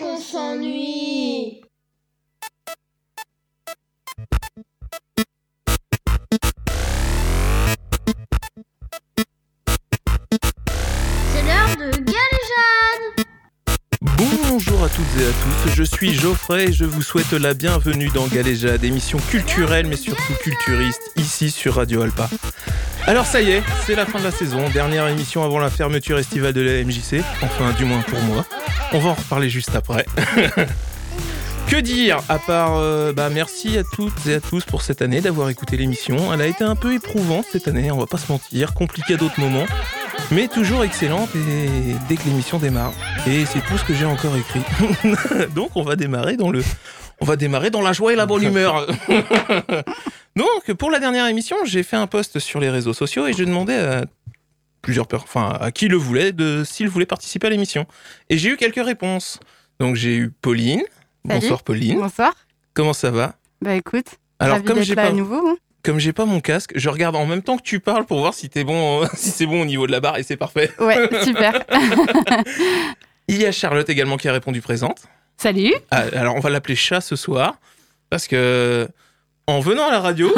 qu'on s'ennuie C'est l'heure de Galéjade Bonjour à toutes et à tous, je suis Geoffrey et je vous souhaite la bienvenue dans Galéjade, émission culturelle mais surtout culturiste, ici sur Radio Alpa. Alors ça y est, c'est la fin de la saison, dernière émission avant la fermeture estivale de la MJC, enfin du moins pour moi. On va en reparler juste après. que dire à part euh, bah merci à toutes et à tous pour cette année d'avoir écouté l'émission. Elle a été un peu éprouvante cette année, on va pas se mentir, compliquée à d'autres moments, mais toujours excellente et dès que l'émission démarre. Et c'est tout ce que j'ai encore écrit. Donc on va démarrer dans le on va démarrer dans la joie et la bonne humeur. Donc pour la dernière émission, j'ai fait un post sur les réseaux sociaux et je demandais à plusieurs enfin à qui le voulait de s'il voulait participer à l'émission. Et j'ai eu quelques réponses. Donc j'ai eu Pauline. Salut. Bonsoir Pauline. Bonsoir. Comment ça va? Bah écoute, Alors ravi comme j'ai pas à nouveau. hein. comme j'ai pas mon casque, je regarde en même temps que tu parles pour voir si t'es bon si c'est bon au niveau de la barre et c'est parfait. Ouais, super. Il y a Charlotte également qui a répondu présente. Salut. Ah, alors on va l'appeler chat ce soir parce que en venant à la radio,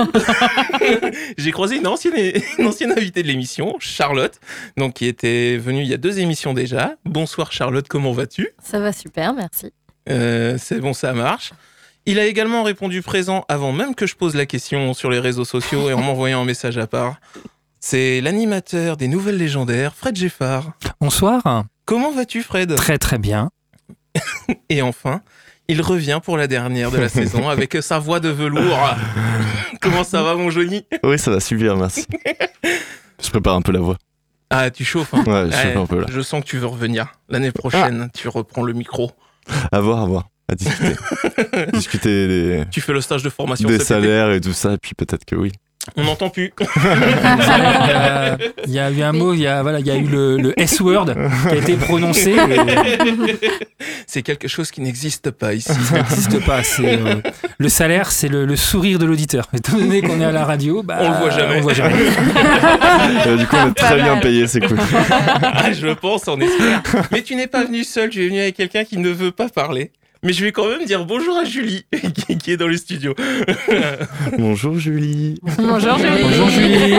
j'ai croisé une ancienne, une ancienne invitée de l'émission, Charlotte, donc qui était venue il y a deux émissions déjà. Bonsoir Charlotte, comment vas-tu? Ça va super, merci. Euh, C'est bon, ça marche. Il a également répondu présent avant même que je pose la question sur les réseaux sociaux et en m'envoyant un message à part. C'est l'animateur des nouvelles légendaires, Fred Geffard. Bonsoir. Comment vas-tu Fred? Très très bien. Et enfin, il revient pour la dernière de la saison avec sa voix de velours. Comment ça va, mon Johnny? Oui, ça va super, merci. Je prépare un peu la voix. Ah, tu chauffes. hein Ouais, je Ouais, chauffe un peu là. je sens que tu veux revenir. L'année prochaine, tu reprends le micro. À voir, à voir. À discuter. discuter des, Tu fais le stage de formation des salaires et tout ça, et puis peut-être que oui. On n'entend plus. Euh, Il y a eu un mot, il y a, voilà, il y a eu le, le S-word qui a été prononcé. et C'est quelque chose qui n'existe pas ici. Ça n'existe pas. c'est, euh, le salaire, c'est le, le sourire de l'auditeur. Étant donné qu'on est à la radio, bah, On le voit jamais. On le voit jamais. Euh, du coup, on est Pas très bien payé, c'est cool. Ah, je pense, on espère. Mais tu n'es pas venu seul, tu es venu avec quelqu'un qui ne veut pas parler. Mais je vais quand même dire bonjour à Julie, qui- qui est dans le studio. Bonjour Julie. Bonjour Julie. Bonjour Julie.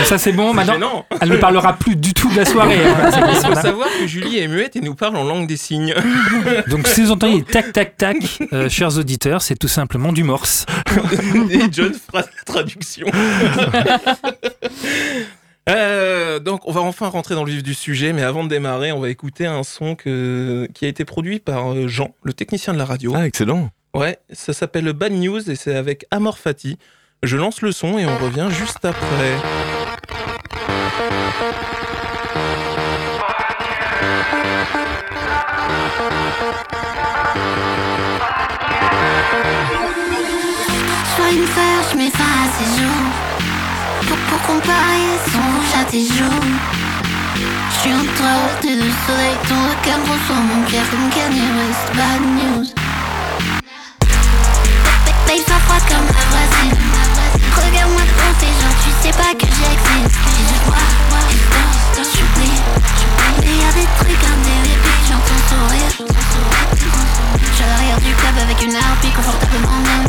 Ça c'est bon. Maintenant, gênant. elle ne parlera plus du tout de la soirée. hein. C'est Il faut savoir que Julie est muette et nous parle en langue des signes. Donc si vous entendez tac tac tac, euh, chers auditeurs, c'est tout simplement du morse. Et John fera la traduction. Euh, donc, on va enfin rentrer dans le vif du sujet, mais avant de démarrer, on va écouter un son que, qui a été produit par euh, Jean, le technicien de la radio. Ah, excellent. Ouais, ça s'appelle Bad News et c'est avec Amor Fati. Je lance le son et on revient juste après. Sois une fleur, je mets fin à ces jours. Pour, pour comparer son rouge à tes joues. Je suis entre la haute et le soleil, ton regard reçoit mon cœur comme Kanye West. Bad news. Babe, pas froide comme la voisine. Regarde-moi devant tes gens, tu sais pas que j'existe. Je vois, vois, et je danse, j'oublie. Et y'a des trucs indélébiles, j'entends sourire. Je l'arrière du club avec une harpie confortablement même.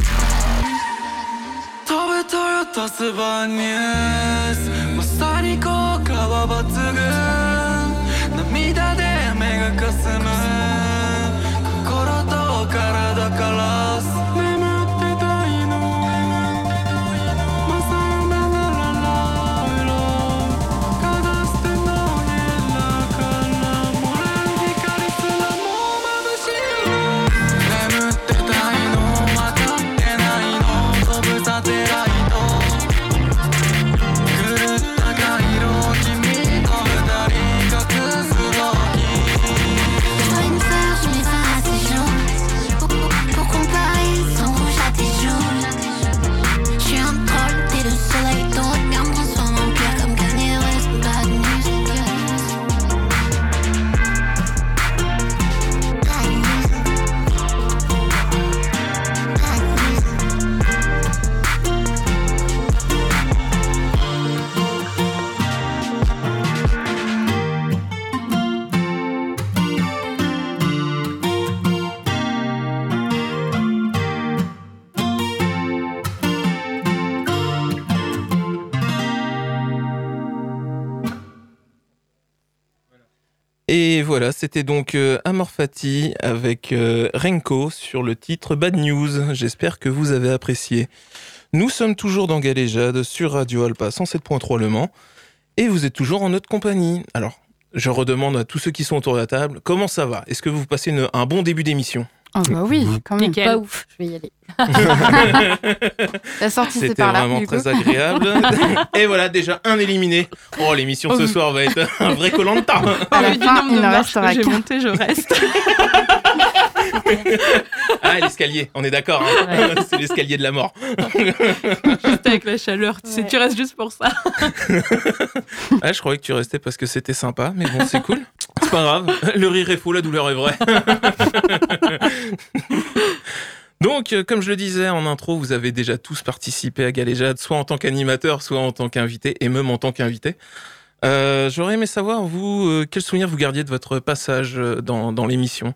さすばニュースまさに効果は抜群。涙で目がかすむ。Voilà, c'était donc euh, Amorphati avec euh, Renko sur le titre Bad News. J'espère que vous avez apprécié. Nous sommes toujours dans Galéjade sur Radio Alpa 107.3 Le Mans et vous êtes toujours en notre compagnie. Alors, je redemande à tous ceux qui sont autour de la table, comment ça va? Est-ce que vous passez une- un bon début d'émission? Ah bah oui, quand même. Pas ouf, je vais y aller. La sortie, c'est C'était par là. vraiment du coup. très agréable. et voilà, déjà un éliminé. Oh, l'émission de ce soir va être un vrai colanta. À la fin, il marches restera j'ai monté, je reste. Ah, l'escalier, on est d'accord. hein. C'est l'escalier de la mort. Juste avec la chaleur. Tu sais, tu restes juste pour ça. Ah, je croyais que tu restais parce que c'était sympa, mais bon, c'est cool. C'est pas grave. Le rire est faux, la douleur est vraie. Donc, euh, comme je le disais en intro, vous avez déjà tous participé à Galéjade, soit en tant qu'animateur, soit en tant qu'invité, et même en tant qu'invité. Euh, J'aurais aimé savoir, vous, euh, quel souvenir vous gardiez de votre passage dans, dans l'émission?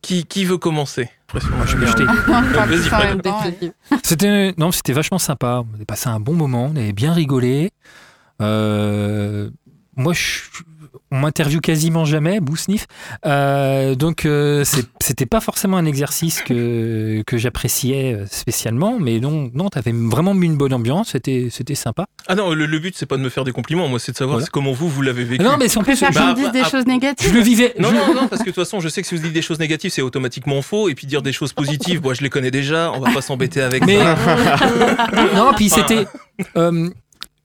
Qui, qui veut commencer? Et- C'était non, c'était vachement sympa. On a passé un bon moment, on avait bien rigolé. Euh, moi, je, on m'interviewe quasiment jamais, Bousnif. Euh, donc, euh, c'était pas forcément un exercice que, que j'appréciais spécialement, mais non, non, t'avais vraiment mis une bonne ambiance. C'était, c'était sympa. Ah non, le, le but, c'est pas de me faire des compliments, moi, c'est de savoir Voilà. comment vous, vous l'avez vécu. Non, mais Je plus, Bah, dise des choses je négatives. le vivais. Non, je- non, non, parce que de toute façon, je sais que si vous dites des choses négatives, c'est automatiquement faux. Et puis dire des choses positives, moi, je les connais déjà. On va pas s'embêter avec Mais ça. non, puis c'était euh,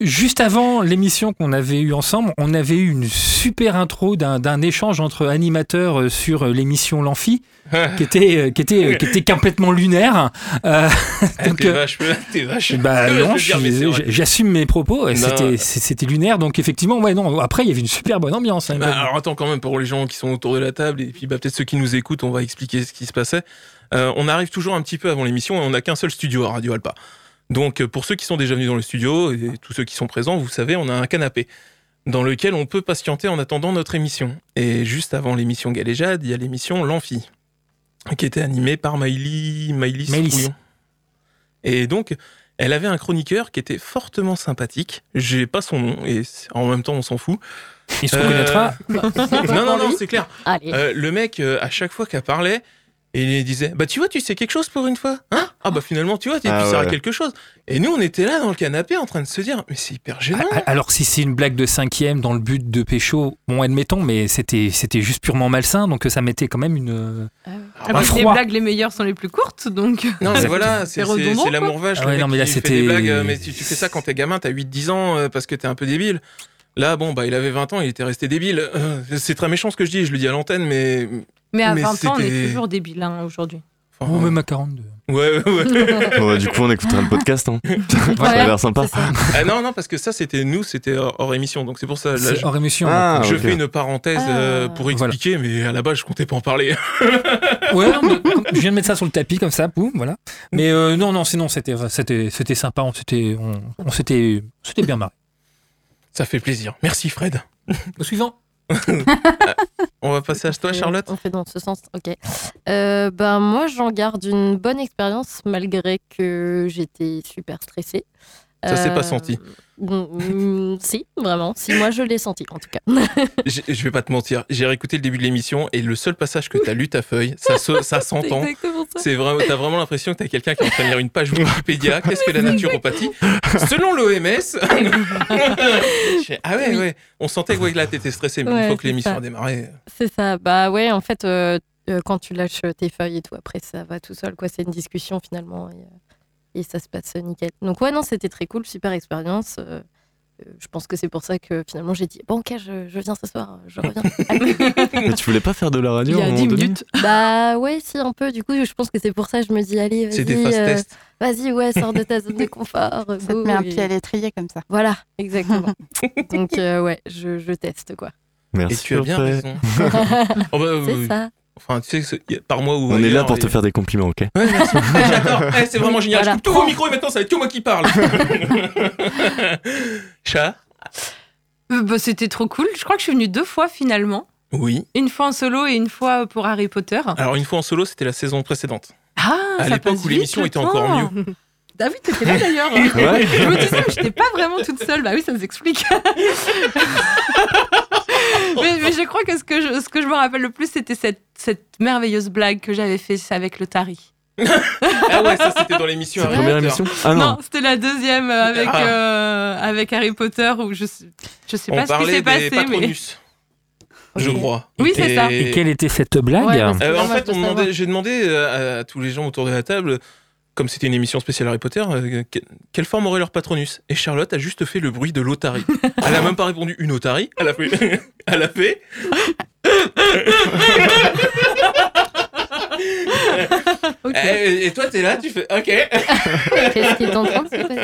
juste avant l'émission qu'on avait eue ensemble, on avait eu une super intro d'un d'un échange entre animateurs euh, sur euh, l'émission L'Amphi, qui était euh, qui était qui était complètement lunaire. Euh, donc, t'es vache, t'es vache. bah non, je dire, j'assume mes propos. C'était c'était lunaire, donc effectivement, ouais, non. Après, il y avait une super bonne ambiance. hein. Bah, alors attends quand même pour les gens qui sont autour de la table et puis bah, peut-être ceux qui nous écoutent, on va expliquer ce qui se passait. Euh, on arrive toujours un petit peu avant l'émission et on n'a qu'un seul studio à Radio Alpa. Donc euh, pour ceux qui sont déjà venus dans le studio et tous ceux qui sont présents, vous savez, on a un canapé dans lequel on peut patienter en attendant notre émission. Et juste avant l'émission Galéjade, il y a l'émission L'Amphi qui était animée par Maïli Maïlis. Et donc elle avait un chroniqueur qui était fortement sympathique. J'ai pas son nom et en même temps on s'en fout. Il se Euh, reconnaîtra. Non non non, c'est clair. Euh, le mec, euh, à chaque fois qu'elle parlait, il disait Bah, tu vois, tu sais quelque chose pour une fois Hein? Ah, bah, finalement, tu vois, tu Ah, tu sers à ouais. quelque chose. Et nous, on était là dans le canapé en train de se dire Mais c'est hyper gênant. Ah, Alors si c'est une blague de cinquième dans le but de pécho, bon admettons, mais c'était c'était juste purement malsain, donc ça mettait quand même une. Ah, Et bah, puis, les froid. blagues les meilleures sont les plus courtes, donc. non, mais voilà, c'est l'amour vache. Ah le ouais, mec non, mais là, c'était- euh, mais tu, tu fais ça quand t'es gamin, t'as 8-10 ans euh, parce que t'es un peu débile. Là, bon, bah, il avait 20 ans, il était resté débile. Euh, c'est très méchant ce que je dis, je le dis à l'antenne, mais. Mais à Mais 20 ans, on c'était- est toujours débile hein, aujourd'hui. enfin, Oh, même à 42. ouais, ouais, ouais. Bon, bah, du coup, on écoutera le podcast. Hein. ça a l'air sympa. c'est ça. ah, non, non, parce que ça, c'était nous, c'était hors hors émission. Donc, c'est pour ça. Là, C'est je- hors émission. Ah, Je ok. fais une parenthèse euh, Ah. pour expliquer, mais à la base, je comptais pas en parler. Ouais, non, mais je viens de mettre ça sur le tapis comme ça, boum, voilà. Mais euh, non, non, sinon c'était c'était c'était sympa, on s'était on, on s'était c'était bien marré. Ça fait plaisir. Merci, Fred. Au suivant. On va passer à toi, Charlotte. On fait dans ce sens, ok. Euh, ben, moi, j'en garde une bonne expérience malgré que j'étais super stressée. Ça s'est pas Euh, senti. Mm, Si, vraiment. Si, moi, je l'ai senti, en tout cas. Je vais pas te mentir. J'ai réécouté le début de l'émission et le seul passage que t'as lu ta feuille, ça, se- ça s'entend. C'est vraiment, t'as vraiment l'impression que t'as quelqu'un qui est en train de lire une page Wikipédia. Qu'est-ce que la naturopathie Selon l'OMS. ah ouais, ouais. On sentait que ouais, là t'étais stressé, mais une Ouais, fois que l'émission a démarré. C'est ça. Bah ouais, en fait, euh, euh, quand tu lâches tes feuilles et tout, après, ça va tout seul. quoi. C'est une discussion finalement. Et, euh, et ça se passe nickel. Donc ouais, non, c'était très cool, super expérience. euh, euh, je pense que c'est pour ça que finalement j'ai dit bon ok je, je viens ce soir je reviens. Mais tu voulais pas faire de la radio Il y à un a moment 10 donné minutes. bah ouais si un peu du coup je pense que c'est pour ça que je me dis allez des vas-y euh, tests. vas-y ouais sors de ta zone de confort Ça te go, met un et- pied à l'étrier comme ça. voilà exactement donc euh, ouais je, je teste quoi Merci. Et tu as bien raison. Oh, bah, c'est euh, ça Enfin, tu sais, par mois ou On est là pour te faire des compliments, ok Ouais, merci. J'adore. Eh, c'est vraiment génial. Voilà. Je coupe tous vos micros et maintenant ça va être que moi qui parle. Chat Euh, bah, C'était trop cool. Je crois que je suis venue deux fois finalement. Oui. Une fois en solo et une fois pour Harry Potter. Alors, une fois en solo, c'était la saison précédente. Ah, À ça l'époque où l'émission était encore temps. David, t'étais là d'ailleurs. Ouais. Je me disais, mais j'étais pas vraiment toute seule. Bah oui, ça s'explique. mais, mais je crois que ce que je, ce que je me rappelle le plus, c'était cette, cette merveilleuse blague que j'avais fait avec le Tari. ah ouais, ça c'était dans l'émission. La Harry première Potter. émission Ah Non, non. c'était la deuxième avec, Ah. euh, avec Harry Potter où je, sais- je sais On pas ce qui s'est passé, mais. Patronus, je crois. Oui, c'est ça. Et quelle était cette blague Ouais, Euh, en fait, j'ai demandé euh, à, tous les gens autour de la table, comme c'était une émission spéciale Harry Potter, euh, que- quelle forme aurait leur Patronus Et Charlotte a juste fait le bruit de l'otarie. Elle a même pas répondu une otarie. Elle a fait. Elle a fait. Eh, Et toi, t'es là, tu fais OK. Qu'est-ce qui est en train de se passer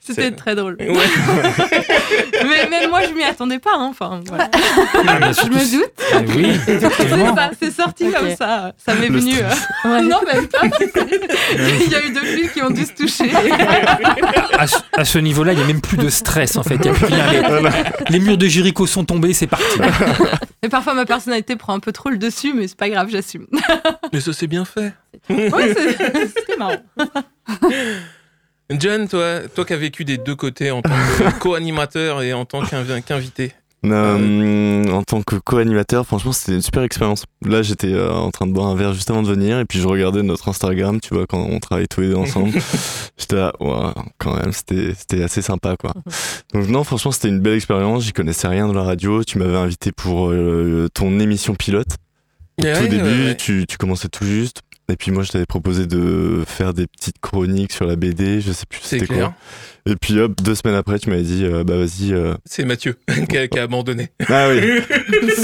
C'était C'est- très drôle. Ouais. mais même moi, je m'y attendais pas. hein. Enfin, voilà. Ah, Je me doute. Ah oui, C'est sorti comme ça. Ça m'est venu. euh, Ouais. Non, même pas. Il y a eu deux fils qui ont dû se toucher. À, ce- à ce niveau-là, il n'y a même plus de stress en fait. Il y a plus rien. Les, les murs de Jéricho sont tombés, c'est parti. Et parfois, ma personnalité prend un peu trop le dessus, mais c'est pas grave, j'assume. Mais ça, c'est bien fait. C'était marrant. John, toi, toi qui as vécu des deux côtés en tant que co-animateur et en tant qu'invi- qu'invité. Euh, en tant que co-animateur, franchement, c'était une super expérience. Là, j'étais euh, en train de boire un verre juste avant de venir, et puis je regardais notre Instagram, tu vois, quand on travaille tous les deux ensemble. j'étais là, Ouah, quand même, c'était c'était assez sympa, quoi. Donc non, franchement, c'était une belle expérience. J'y connaissais rien de la radio. Tu m'avais invité pour euh, ton émission pilote. Au Ouais, tout ouais, début, ouais. Tu, tu commençais tout juste. Et puis moi, je t'avais proposé de faire des petites chroniques sur la BD. Je sais plus c'était quoi. Et puis hop, deux semaines après, tu m'avais dit, euh, bah vas-y. euh, C'est Mathieu qui a, qui a abandonné. Ah oui.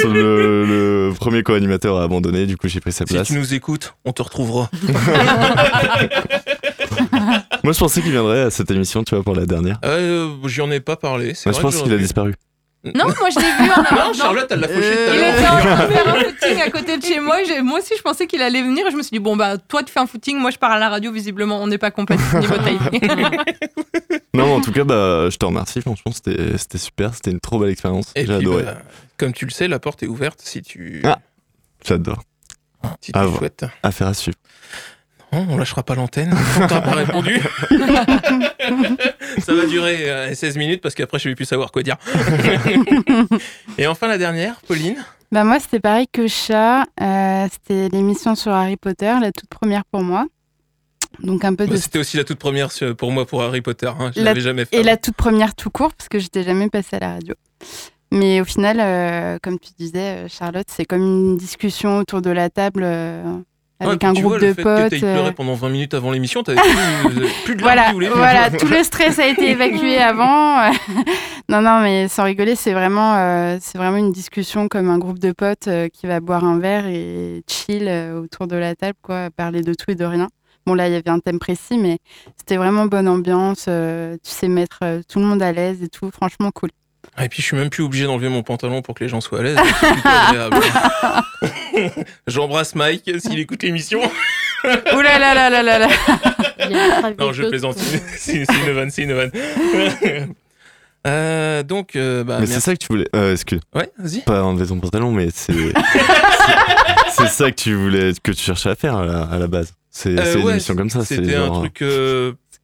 Le, le premier co-animateur a abandonné, du coup j'ai pris sa Si place. tu nous écoutes, on te retrouvera. Moi je pensais qu'il viendrait à cette émission, tu vois, pour la dernière. Euh, J'y en ai pas parlé. je pense qu'il a disparu. Non, moi je l'ai vu en Non, Charlotte, elle l'a fauché tout à Il l'heure. était en train de faire un footing à côté de chez moi. Moi aussi, je pensais qu'il allait venir. Et je me suis dit, bon, bah, toi, tu fais un footing. Moi, je pars à la radio. Visiblement, on n'est pas compatibles niveau timing. Non, en tout cas, bah, je te remercie, franchement, c'était c'était super, c'était une trop belle expérience. Et J'ai puis, adoré. bah, comme tu le sais, la porte est ouverte si tu, Ah. J'adore. si tu à voir. souhaites. Affaire à suivre. Non, on lâchera pas l'antenne. On t'a pas répondu. Ça va durer euh, 16 minutes parce qu'après, je vais plus savoir quoi dire. Et enfin, la dernière, Pauline? Bah moi, c'était pareil que Chat. euh, c'était l'émission sur Harry Potter, la toute première pour moi. Donc un peu de... Bah, C'était aussi la toute première pour moi pour Harry Potter. hein. Je La- l'avais jamais fait. Et la toute première tout court, parce que j'étais jamais passée à la radio. Mais au final, euh, comme tu disais, euh, Charlotte, c'est comme une discussion autour de la table euh, avec puis un groupe vois, de le fait potes. pleuré euh, pendant 20 minutes avant l'émission, t'avais plus, plus de Voilà, voilà, tout le stress a été évacué avant. non, non, mais sans rigoler, c'est vraiment, euh, c'est vraiment une discussion comme un groupe de potes euh, qui va boire un verre et chill euh, autour de la table, quoi, parler de tout et de rien. Bon, là, il y avait un thème précis, mais c'était vraiment bonne ambiance. tu sais mettre tout le monde à l'aise et tout. Franchement, cool. Et puis je suis même plus obligé d'enlever mon pantalon pour que les gens soient à l'aise. J'embrasse Mike s'il écoute l'émission. Ouh là là là là là Non, je plaisante. C'est une vanne, c'est une vanne. Euh, donc, euh, bah, mais c'est ça que tu voulais. Euh, excuse, Ouais, vas-y. pas enlever ton pantalon, mais c'est. c'est- ça que tu voulais, que tu cherchais à faire à la, à la base. C'est Euh, une émission comme ça. c'est C'était un genre- truc.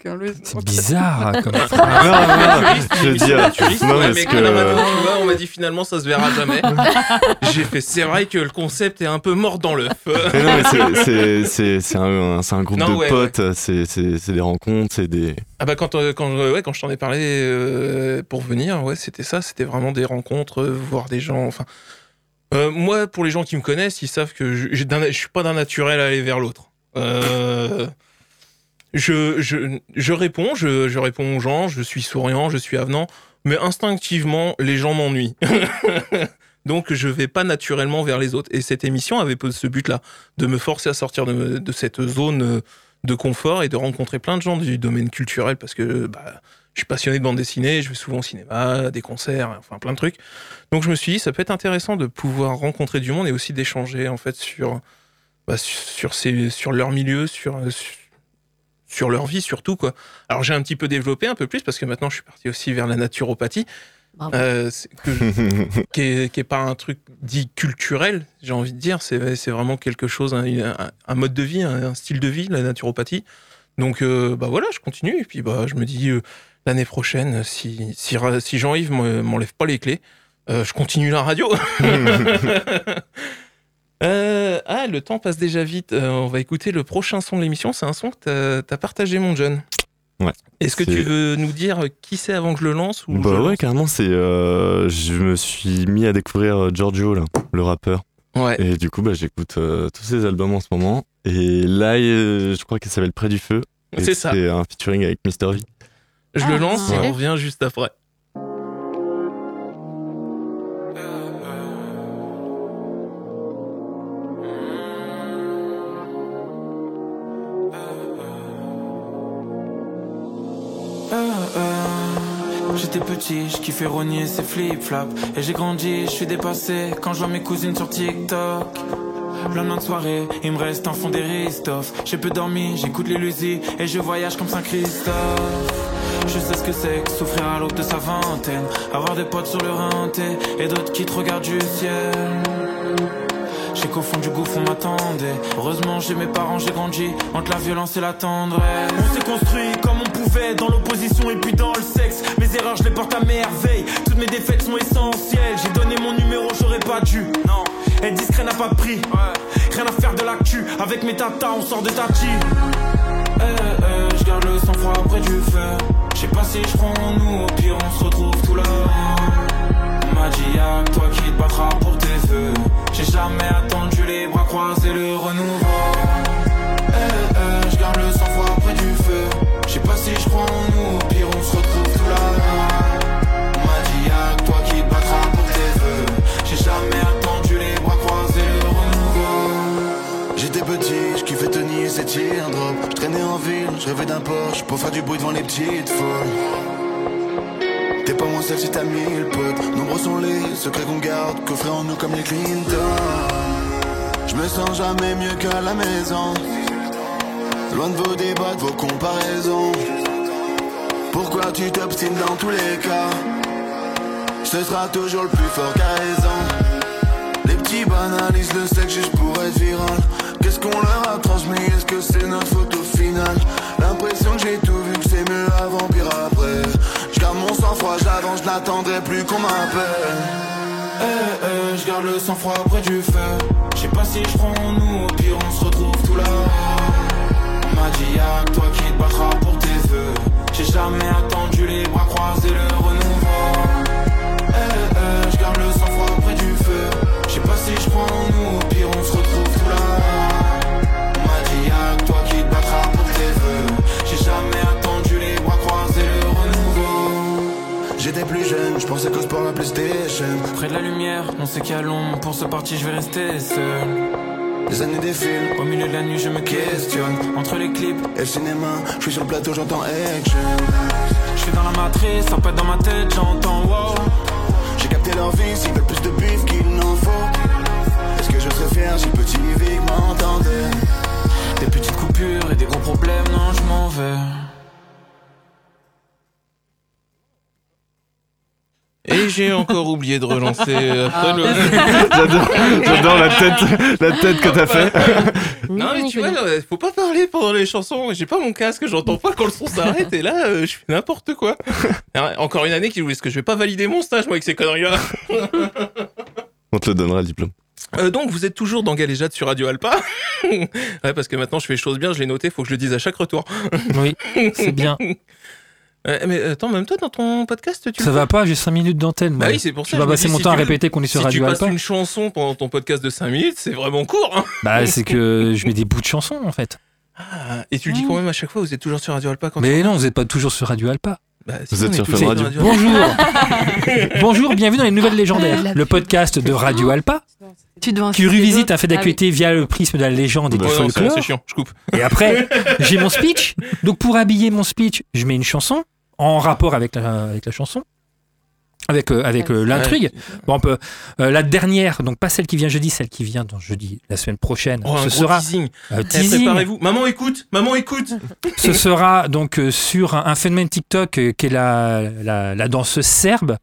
Euh, C'est bizarre hein, comme Non, phrase. non, non, naturiste, je veux dire, naturiste. non, Ouais, mais que- quand on m'a dit, tu vois, on m'a dit finalement ça se verra jamais. J'ai fait, c'est vrai que le concept est un peu mort dans l'œuf. Non, c'est- un, c'est un groupe Non, de ouais, potes, c'est c'est- des rencontres, c'est des. Ah bah quand, euh, quand, euh, ouais, quand je t'en ai parlé euh, pour venir, ouais, c'était ça, c'était vraiment des rencontres, euh, voir des gens, enfin... Euh, moi, pour les gens qui me connaissent, ils savent que je, je suis pas d'un naturel à aller vers l'autre. Euh, je, je, je réponds, je, je réponds aux gens, je suis souriant, je suis avenant, mais instinctivement, les gens m'ennuient. Donc, je vais pas naturellement vers les autres. Et cette émission avait ce but-là, de me forcer à sortir de, de cette zone euh, de confort et de rencontrer plein de gens du domaine culturel parce que bah, je suis passionné de bande dessinée, je vais souvent au cinéma, des concerts, enfin plein de trucs. Donc je me suis dit, ça peut être intéressant de pouvoir rencontrer du monde et aussi d'échanger en fait sur, bah, sur, ces, sur leur milieu, sur, sur leur vie surtout. quoi. Alors j'ai un petit peu développé un peu plus parce que maintenant je suis parti aussi vers la naturopathie. Euh, c'est- que je- qui est, qui est pas un truc dit culturel, j'ai envie de dire. C'est c'est vraiment quelque chose, un, un- un mode de vie, un, un style de vie, la naturopathie. Donc, euh, bah voilà, je continue. Et puis, bah, je me dis, euh, l'année prochaine, si, si, si Jean-Yves m'en- m'enlève pas les clés, Euh, je continue la radio. Euh, ah, le temps passe déjà vite. Euh, on va écouter le prochain son de l'émission. C'est un son que tu as, partagé, mon jeune. Ouais. Est-ce que tu veux nous dire qui c'est avant que je le lance ou je Bah le ouais, lance carrément, c'est. euh, je me suis mis à découvrir euh, Giorgio, là, le rappeur. Ouais. Et du coup, bah, j'écoute euh, tous ses albums en ce moment. Et là, euh, je crois qu'il s'appelle Près du Feu. C'est ça. C'est un featuring avec Mr. V. Je Ah, le lance et on revient juste après. Petit, je kiffais rogner ces flip-flops. Et j'ai grandi, je suis dépassé quand je vois mes cousines sur TikTok. Lendemain de soirée, il me reste un fond des Ristoff J'ai peu dormi, j'écoute les Lucy Et je voyage comme Saint-Christophe. Je sais ce que c'est que souffrir à l'aube de sa vingtaine. Avoir des potes sur le rinté Et d'autres qui te regardent du ciel j'ai qu'au fond du gouffre on m'attendait. Heureusement j'ai mes parents, j'ai grandi Entre la violence et la tendresse. On s'est construit comme on pouvait Dans l'opposition et puis dans le sexe. Mes erreurs je les porte à merveille. Toutes mes défaites sont essentielles. J'ai donné mon numéro, j'aurais pas dû. Non, être discret n'a pas de prix Rien à faire de l'actu. Avec mes tatas on sort de tati Eh eh, je garde le sang-froid près du feu. Je sais pas si je prends nous Au pire on se retrouve tout là m'a dit y'a toi qui te battras pour tes vœux. J'ai jamais attendu les bras croisés le renouveau. Eh eh, je garde le sang-froid près du feu. Je sais pas si je crois en nous, au pire on se retrouve tout là On m'a dit y'a toi qui te battras pour tes vœux. J'ai jamais attendu les bras croisés le renouveau. J'étais petit, je kiffais tenir ces teardrops. Je traînais en ville, je rêvais d'un Porsche pour faire du bruit devant les petites folles. Seul si t'as mille potes. Nombreux sont les secrets qu'on garde, coffrés en nous comme les Clinton. Je me sens jamais mieux qu'à la maison. Loin de vos débats, de vos comparaisons. Pourquoi tu t'obstines dans tous les cas? Ce sera toujours le plus fort qui a raison. Les petits banalisent le sexe juste pour être viral. Qu'est-ce qu'on leur a transmis? Est-ce que c'est notre faute au final? L'impression que j'ai tout vu, que c'est mieux avant, pire après. Mon sang-froid, j'avance, je n'attendrai plus qu'on m'appelle. Eh eh, je garde le sang-froid près du feu. Je sais pas si je prends en nous, au pire on se retrouve tout là. On m'a dit y'a toi qui te battras pour tes vœux. J'ai jamais attendu les bras croisés le renouveau. Eh eh, je garde le sang-froid près du feu. Je sais pas si je prends je pensais qu'au sport la PlayStation. Près de la lumière, on sait qu'il y a l'ombre. Pour ce parti je vais rester seul. Les années défilent, Au milieu de la nuit je me questionne. Entre les clips, et le cinéma, je suis sur le plateau, j'entends action. je suis dans la matrice Ça pète dans ma tête, j'entends wow. J'ai capté leur vie, s'ils veulent plus de bif qu'il n'en faut. Est-ce que je serais fier si petit Vic m'entendait? Des petites coupures et des gros problèmes, non je m'en vais j'ai encore oublié de relancer après Ah, le. J'adore, j'adore la tête, la tête que t'as fait. Non, mais tu vois, euh, faut pas parler pendant les chansons. J'ai pas mon casque, j'entends pas quand le son s'arrête. Et là, euh, je fais n'importe quoi. Encore une année qui joue. Est-ce que je vais pas valider mon stage, moi, avec ces conneries-là On te le donnera le diplôme. Euh, donc, vous êtes toujours dans Galéjade sur Radio Alpa. ouais, parce que maintenant, je fais les choses bien, je l'ai noté, faut que je le dise à chaque retour. Oui, c'est bien. Euh, mais attends, même toi, dans ton podcast, tu Ça va pas, j'ai 5 minutes d'antenne. Bah oui, c'est pour ça. Je vais passer mon si temps à répéter qu'on est sur Si tu Radio passes Alpa. une chanson pendant ton podcast de 5 minutes, c'est vraiment court. Hein Bah, c'est que je mets des bouts de chansons en fait. Ah, et tu le dis quand même à chaque fois, vous êtes toujours sur Radio Alpa quand Mais non, vous n'êtes pas toujours sur Radio Alpa. Bah, Vous êtes sur Fun Radio. Bonjour Bonjour, bienvenue dans les Nouvelles Légendaires, le podcast de Radio Alpa Tu dois qui inciter les revisite autres. un fait d'actualité via le prisme de la légende et du Ouais, non, folklore. c'est chiant, je coupe. Et après, j'ai mon speech. Donc pour habiller mon speech, je mets une chanson en rapport avec la, avec la chanson. Avec, euh, avec euh, l'intrigue. Bon, on peut, euh, la dernière, donc pas celle qui vient jeudi, celle qui vient dans jeudi la semaine prochaine. Oh, ce sera teasing. euh, Eh, teasing. Préparez-vous. Maman écoute, maman écoute. Ce sera donc euh, sur un, un phénomène TikTok euh, qui est la, la, la danseuse serbe.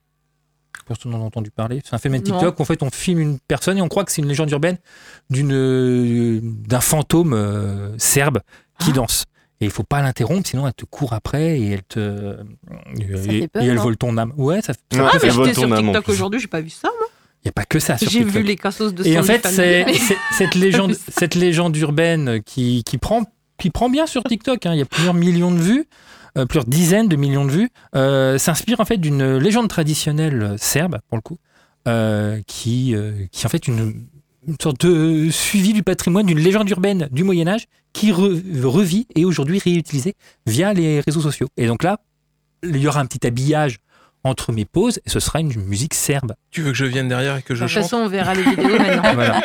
Personne n'en a entendu parler. C'est un phénomène. TikTok. où, En fait, on filme une personne et on croit que c'est une légende urbaine d'une euh, d'un fantôme euh, serbe qui danse. Et il faut pas l'interrompre, sinon elle te court après et elle te. et, fait peur, et elle vole ton âme. Ouais, ça, ça Ouais, Ah, peut mais j'étais sur ton âme, en TikTok aujourd'hui, j'ai pas vu ça. moi. Il n'y a pas que ça sur J'ai vu les cassos de Et en fait, c'est- cette légende, cette légende urbaine qui, qui, prend, qui prend bien sur TikTok. hein. Il y a plusieurs millions de vues, euh, plusieurs dizaines de millions de vues. euh, S'inspire en fait d'une légende traditionnelle serbe, pour le coup, euh, qui, euh, qui en fait une, une sorte de suivi du patrimoine d'une légende urbaine du Moyen Âge qui re- revit et aujourd'hui réutilisée via les réseaux sociaux. Et donc là, il y aura un petit habillage entre mes pauses et ce sera une musique serbe. Tu veux que je vienne derrière et que De je toute chante? façon, on verra les vidéos maintenant. Voilà.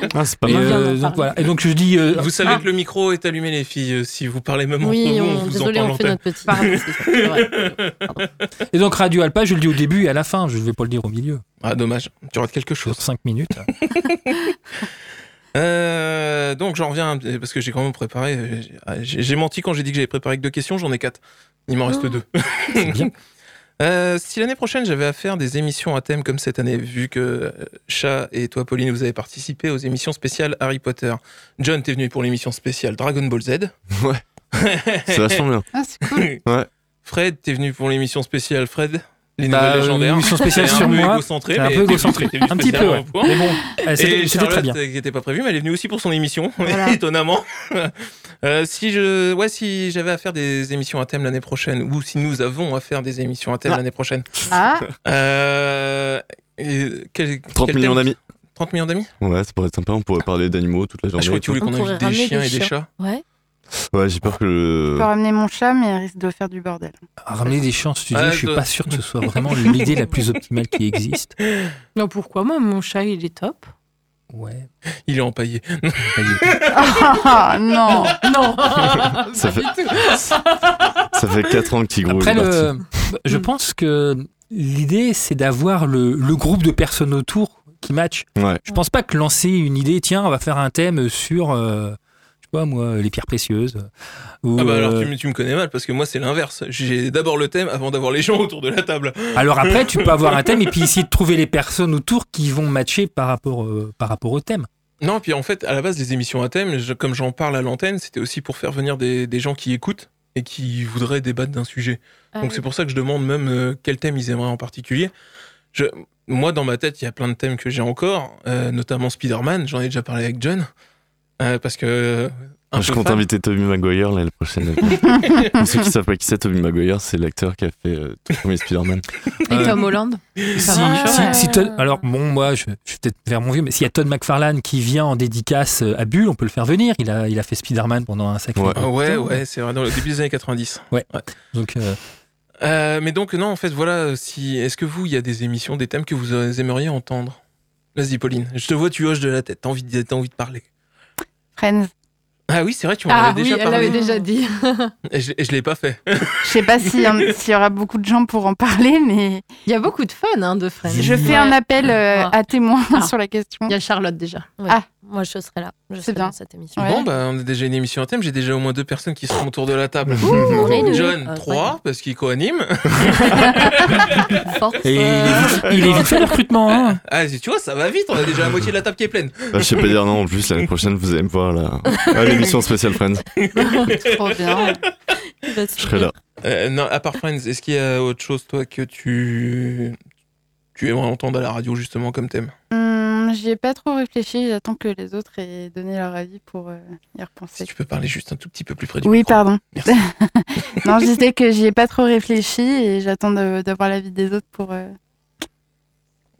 Ah, c'est pas euh, parler. donc, voilà. Et donc je dis euh, Vous savez que le micro est allumé, les filles. euh, Si vous parlez même en Oui, vous, on, vous désolé, on fait notre petit. Pardon. Et donc Radio Alpa, je le dis au début et à la fin, je ne vais pas le dire au milieu. Ah, dommage. Tu rates quelque chose. Sur 5 minutes. Euh, donc j'en reviens parce que j'ai quand même préparé. J'ai j'ai menti quand j'ai dit que j'avais préparé que deux questions, j'en ai quatre. Il m'en reste Oh. deux. Euh, si l'année prochaine j'avais à faire des émissions à thème comme cette année, vu que euh, Chat et toi Pauline vous avez participé aux émissions spéciales Harry Potter. John t'es venu pour l'émission spéciale Dragon Ball Z. Ouais. C'est vachement bien. Ah, c'est cool. Fred t'es venu pour l'émission spéciale Fred. Les Bah, nouvelles légendaires. une émission spéciale un sur peu moi. égocentré, un peu égocentré. Un petit peu, ouais. Mais bon, euh, c'était c'était très bien. euh, qui n'était pas prévue, mais elle est venue aussi pour son émission, Voilà. étonnamment. Euh, si je, ouais, si j'avais à faire des émissions à thème l'année prochaine, ou si nous avons à faire des émissions à thème Ah. l'année prochaine, Ah, euh, et quel- 30 quel millions d'amis. 30 millions d'amis Ouais, ça pourrait être sympa. On pourrait parler d'animaux toute la ah, journée. Je crois que tu voulais On qu'on invite des chiens des et des chats. Ouais. Ouais, j'ai peur que je le. peux ramener mon chat, mais elle risque de faire du bordel. Ramener des chiens en studio, Ah, je suis toi. pas sûr que ce soit vraiment l'idée la plus optimale qui existe. Non, pourquoi moi Mon chat, il est top? Ouais. Il est empaillé. Ah, non. Non Ça fait-. Ça fait 4 ans est parti. le, je pense que l'idée, c'est d'avoir le, le groupe de personnes autour qui match. Ouais. Je pense pas que lancer une idée, tiens, on va faire un thème sur, euh, je pas moi, les pierres précieuses. Ou, Ah bah alors euh, tu, me- tu me connais mal parce que moi c'est l'inverse. J'ai d'abord le thème avant d'avoir les gens autour de la table. Alors après, tu peux avoir un thème et puis essayer de trouver les personnes autour qui vont matcher par rapport, euh, par rapport au thème. Non, puis en fait, à la base, les émissions à thème, je- comme j'en parle à l'antenne, c'était aussi pour faire venir des, des gens qui écoutent et qui voudraient débattre d'un sujet. Ah Donc oui. c'est pour ça que je demande même euh, quel thème ils aimeraient en particulier. Je, moi, dans ma tête, il y a plein de thèmes que j'ai encore, euh, notamment Spider-Man. J'en ai déjà parlé avec John. Euh, parce que. euh, un Je compte fan. inviter Toby Maguire l'année prochaine. Pour ceux qui savent pas qui c'est, Toby Maguire, c'est l'acteur qui a fait euh, tout le premier Spider-Man. Et Euh, Tom Holland Si, Ça marche, si- ouais. si Todd- alors bon, moi, je, je suis peut-être vers mon vieux, mais s'il y a Todd McFarlane qui vient en dédicace à Bulle, on peut le faire venir. Il a, il a fait Spider-Man pendant un sacré Ouais. Ah ouais, temps. ouais, c'est vrai, dans le début des années 90. Donc, euh, Euh, mais donc, non, en fait, voilà, si, est-ce que vous, il y a des émissions, des thèmes que vous aimeriez entendre? Vas-y, Pauline. Je te vois, tu hoches de la tête. T'as envie, de- envie de parler. Friends. Ah oui, c'est vrai, tu m'en Ah avais oui, déjà elle parlé. l'avait déjà dit. Et je, je l'ai pas fait. Je sais pas s'il y, en- s'il y aura beaucoup de gens pour en parler, mais Il y a beaucoup de fun hein, de Friends. je fais un appel euh, Ah. à témoins Ah. sur la question. Il y a Charlotte déjà. Ouais. Ah. Moi, je serai là. Je C'est serai bien. dans cette émission. Ouais. Bon, bah, on a déjà une émission à thème. J'ai déjà au moins deux personnes qui seront autour de la table. John, Ah, 3, parce qu'il co-anime. Force. et il est euh, vite, il est vite fait le recrutement. Hein. Ah, tu vois, ça va vite. On a déjà la moitié de la table qui est pleine. Bah, je sais pas dire non, en plus, l'année prochaine, vous allez me voir là, à l'émission spéciale Friends. Trop bien. je serai là. Euh, non, à part Friends, est-ce qu'il y a autre chose, toi, que tu. Tu aimerais entendre à la radio, justement, comme thème? Hum, J'y ai pas trop réfléchi. J'attends que les autres aient donné leur avis pour euh, y Si repenser. tu peux parler juste un tout petit peu plus près du Oui, micro. pardon. Merci. non, je disais que j'y ai pas trop réfléchi et j'attends de- d'avoir l'avis des autres pour. euh,